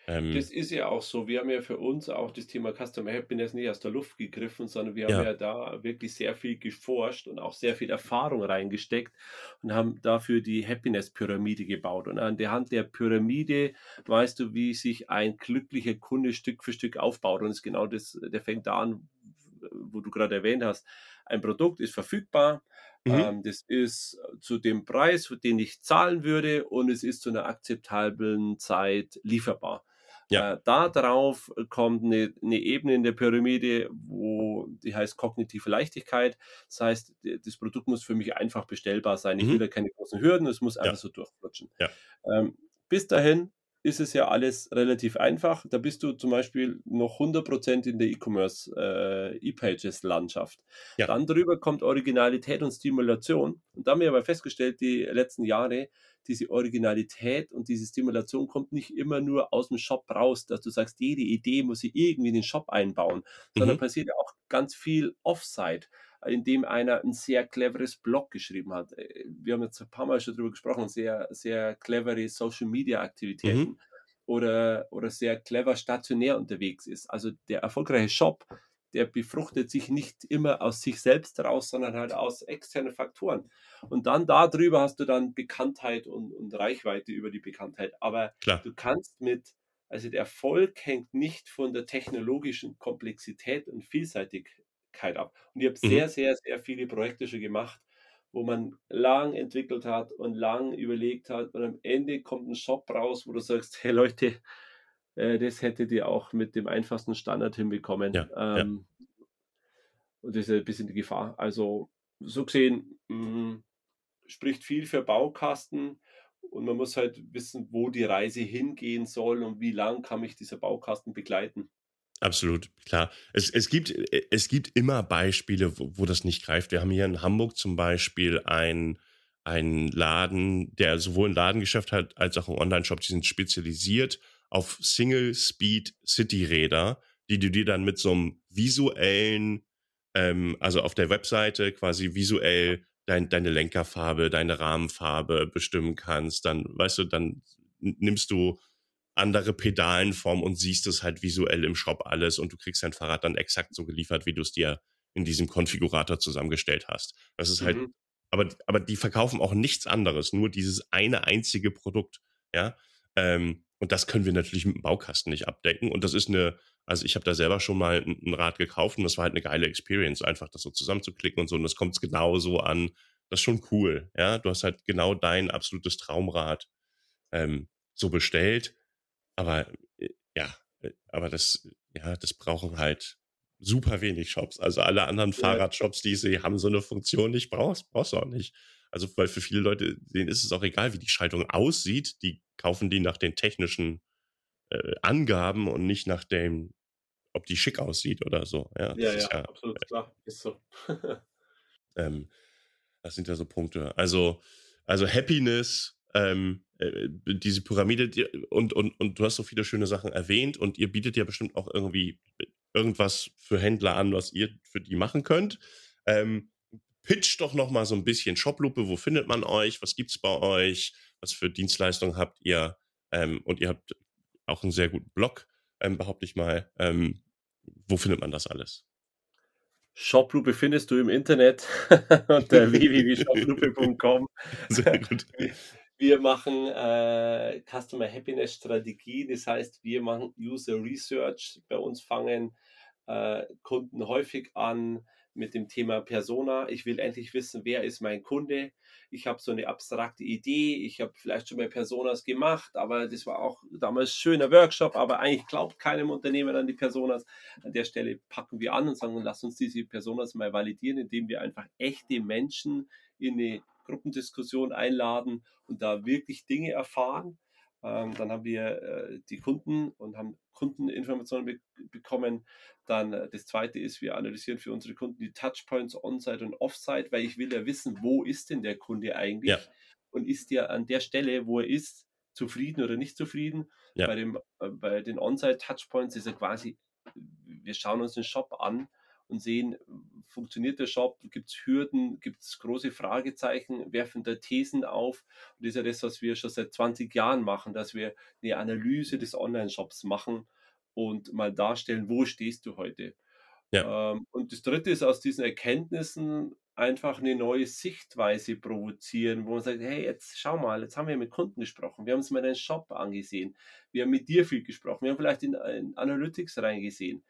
Ähm, das ist ja auch so. Wir haben ja für uns auch das Thema Customer Happiness nicht aus der Luft gegriffen, sondern wir haben ja, ja da wirklich sehr viel geforscht und auch sehr viel Erfahrung reingesteckt und haben dafür die Happiness-Pyramide gebaut. Und an der Hand der Pyramide weißt du, wie sich ein glücklicher Kunde Stück für Stück aufbaut. Und es ist genau das, der fängt da an, wo du gerade erwähnt hast. Ein Produkt ist verfügbar, Mhm. Ähm, das ist zu dem Preis, den ich zahlen würde, und es ist zu einer akzeptablen Zeit lieferbar. Ja. Äh, darauf kommt eine, eine, Ebene in der Pyramide, wo die heißt kognitive Leichtigkeit. Das heißt, das Produkt muss für mich einfach bestellbar sein. Ich mhm. will da keine großen Hürden, es muss einfach ja. so durchflutschen. Ja. Ähm, bis dahin ist es ja alles relativ einfach. Da bist du zum Beispiel noch 100% in der E-Commerce, äh, E-Pages-Landschaft. Ja. Dann drüber kommt Originalität und Stimulation. Und da haben wir aber festgestellt, die letzten Jahre, diese Originalität und diese Stimulation kommt nicht immer nur aus dem Shop raus, dass du sagst, jede Idee muss ich irgendwie in den Shop einbauen, sondern mhm. passiert ja auch ganz viel Offsite in dem einer ein sehr cleveres Blog geschrieben hat. Äh, wir haben jetzt ein paar Mal schon darüber gesprochen, sehr, sehr clevere Social Media Aktivitäten. Mhm. Oder, oder sehr clever stationär unterwegs ist. Also der erfolgreiche Shop, der befruchtet sich nicht immer aus sich selbst raus, sondern halt aus externen Faktoren. Und dann darüber hast du dann Bekanntheit und, und Reichweite über die Bekanntheit. Aber Klar. du kannst mit, also der Erfolg hängt nicht von der technologischen Komplexität und Vielseitigkeit ab. Und ich habe mhm. sehr, sehr, sehr viele Projekte schon gemacht, wo man lang entwickelt hat und lang überlegt hat und am Ende kommt ein Shop raus, wo du sagst, hey Leute, äh, das hättet ihr auch mit dem einfachsten Standard hinbekommen. Ja, ähm, ja. Und das ist ein bisschen die Gefahr. Also so gesehen mh, mm, spricht viel für Baukasten und man muss halt wissen, wo die Reise hingehen soll und wie lang kann mich dieser Baukasten begleiten. Absolut, klar. Es, es, gibt, es gibt immer Beispiele, wo, wo das nicht greift. Wir haben hier in Hamburg zum Beispiel einen Laden, der sowohl ein Ladengeschäft hat als auch einen Online-Shop. Die sind spezialisiert auf Single-Speed-City-Räder, die du dir dann mit so einem visuellen, ähm, also auf der Webseite quasi visuell dein, deine Lenkerfarbe, deine Rahmenfarbe bestimmen kannst. Dann, weißt du, dann nimmst du andere Pedalenform und siehst es halt visuell im Shop alles und du kriegst dein Fahrrad dann exakt so geliefert, wie du es dir in diesem Konfigurator zusammengestellt hast. Das ist halt, mhm. aber, aber die verkaufen auch nichts anderes, nur dieses eine einzige Produkt, ja. Ähm, und das können wir natürlich mit dem Baukasten nicht abdecken. Und das ist eine, also ich habe da selber schon mal ein, ein, Rad gekauft und das war halt eine geile Experience, einfach das so zusammenzuklicken und so. Und das kommt genau so an. Das ist schon cool, ja. Du hast halt genau dein absolutes Traumrad ähm, so bestellt aber äh, ja, äh, aber das, ja, das brauchen halt super wenig Shops. Also alle anderen Fahrradshops, die ich sehe, haben so eine Funktion nicht, brauchst, brauchst du auch nicht. Also, weil für viele Leute, denen ist es auch egal, wie die Schaltung aussieht. Die kaufen die nach den technischen äh, Angaben und nicht nach dem, ob die schick aussieht oder so. Ja, ja, ja, ja, absolut äh, klar. Ist so. ähm, das sind ja so Punkte. Also, also Happiness ähm, äh, diese Pyramide die, und, und, und du hast so viele schöne Sachen erwähnt und ihr bietet ja bestimmt auch irgendwie irgendwas für Händler an, was ihr für die machen könnt. Ähm, pitch doch noch mal so ein bisschen Shoplupe, wo findet man euch, was gibt's bei euch, was für Dienstleistungen habt ihr ähm, und ihr habt auch einen sehr guten Blog, ähm, behaupte ich mal. Ähm, wo findet man das alles? Shoplupe findest du im Internet unter www.shoplupe.com. Sehr gut. Wir machen äh, Customer Happiness Strategie, das heißt, wir machen User Research. Bei uns fangen äh, Kunden häufig an mit dem Thema Persona. Ich will endlich wissen, wer ist mein Kunde. Ich habe so eine abstrakte Idee. Ich habe vielleicht schon mal Personas gemacht, aber das war auch damals ein schöner Workshop. Aber eigentlich glaubt keinem Unternehmen an die Personas. An der Stelle packen wir an und sagen, lass uns diese Personas mal validieren, indem wir einfach echte Menschen in eine Gruppendiskussion einladen und da wirklich Dinge erfahren. Ähm, dann haben wir äh, die Kunden und haben Kundeninformationen be bekommen. Dann äh, das zweite ist, wir analysieren für unsere Kunden die Touchpoints on-site und off-site, weil ich will ja wissen, wo ist denn der Kunde eigentlich ja. und ist der an der Stelle, wo er ist, zufrieden oder nicht zufrieden. Ja. Bei, dem, äh, bei den On-Site-Touchpoints ist er quasi, wir schauen uns den Shop an und sehen, funktioniert der Shop, gibt es Hürden, gibt es große Fragezeichen, werfen da Thesen auf. Und das ist ja das, was wir schon seit 20 Jahren machen, dass wir eine Analyse des Online-Shops machen und mal darstellen, wo stehst du heute. Ja. Ähm, und das Dritte ist aus diesen Erkenntnissen einfach eine neue Sichtweise provozieren, wo man sagt, hey, jetzt schau mal, jetzt haben wir mit Kunden gesprochen, wir haben uns mal deinen Shop angesehen, wir haben mit dir viel gesprochen, wir haben vielleicht in, in Analytics reingesehen.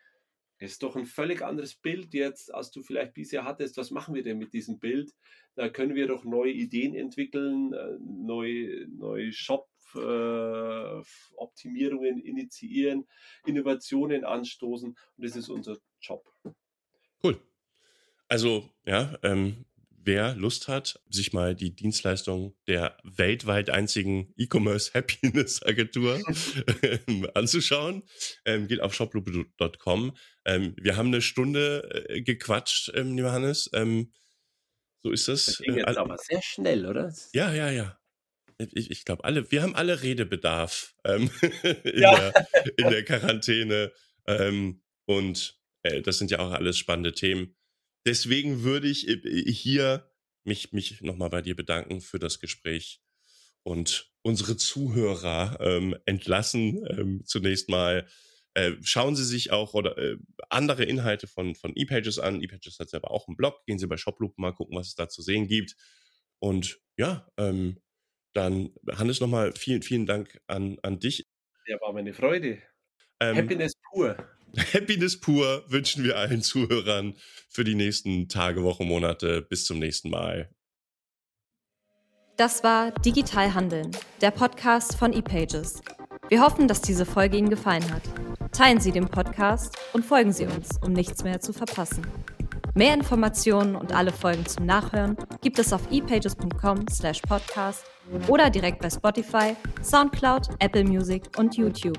Ist doch ein völlig anderes Bild jetzt, als du vielleicht bisher hattest. Was machen wir denn mit diesem Bild? Da können wir doch neue Ideen entwickeln, äh, neue, neue Shop-Optimierungen äh, initiieren, Innovationen anstoßen. Und das ist unser Job. Cool. Also, ja, ähm, wer Lust hat, sich mal die Dienstleistung der weltweit einzigen E-Commerce Happiness Agentur ähm, anzuschauen, ähm, geht auf shoploop.com. Ähm, wir haben eine Stunde äh, gequatscht, ähm, Johannes. Ähm, so ist das. Das ging jetzt äh, aber sehr schnell, oder? Ja, ja, ja. Ich, ich glaube, alle, wir haben alle Redebedarf ähm, in, ja. der, in der Quarantäne. und äh, das sind ja auch alles spannende Themen. Deswegen würde ich äh, hier mich, mich nochmal bei dir bedanken für das Gespräch und unsere Zuhörer ähm, entlassen. Ähm, zunächst mal äh, schauen Sie sich auch oder äh, andere Inhalte von, von ePages an. ePages hat selber auch einen Blog. Gehen Sie bei Shoploop mal gucken, was es da zu sehen gibt. Und ja, ähm, dann Hannes nochmal vielen, vielen Dank an, an dich. Ja, war meine Freude. Ähm, Happiness pur. Happiness pur wünschen wir allen Zuhörern für die nächsten Tage, Wochen, Monate. Bis zum nächsten Mal. Das war Digital Handeln, der Podcast von ePages. Wir hoffen, dass diese Folge Ihnen gefallen hat. Teilen Sie den Podcast und folgen Sie uns, um nichts mehr zu verpassen. Mehr Informationen und alle Folgen zum Nachhören gibt es auf epages.com/podcast oder direkt bei Spotify, SoundCloud, Apple Music und YouTube.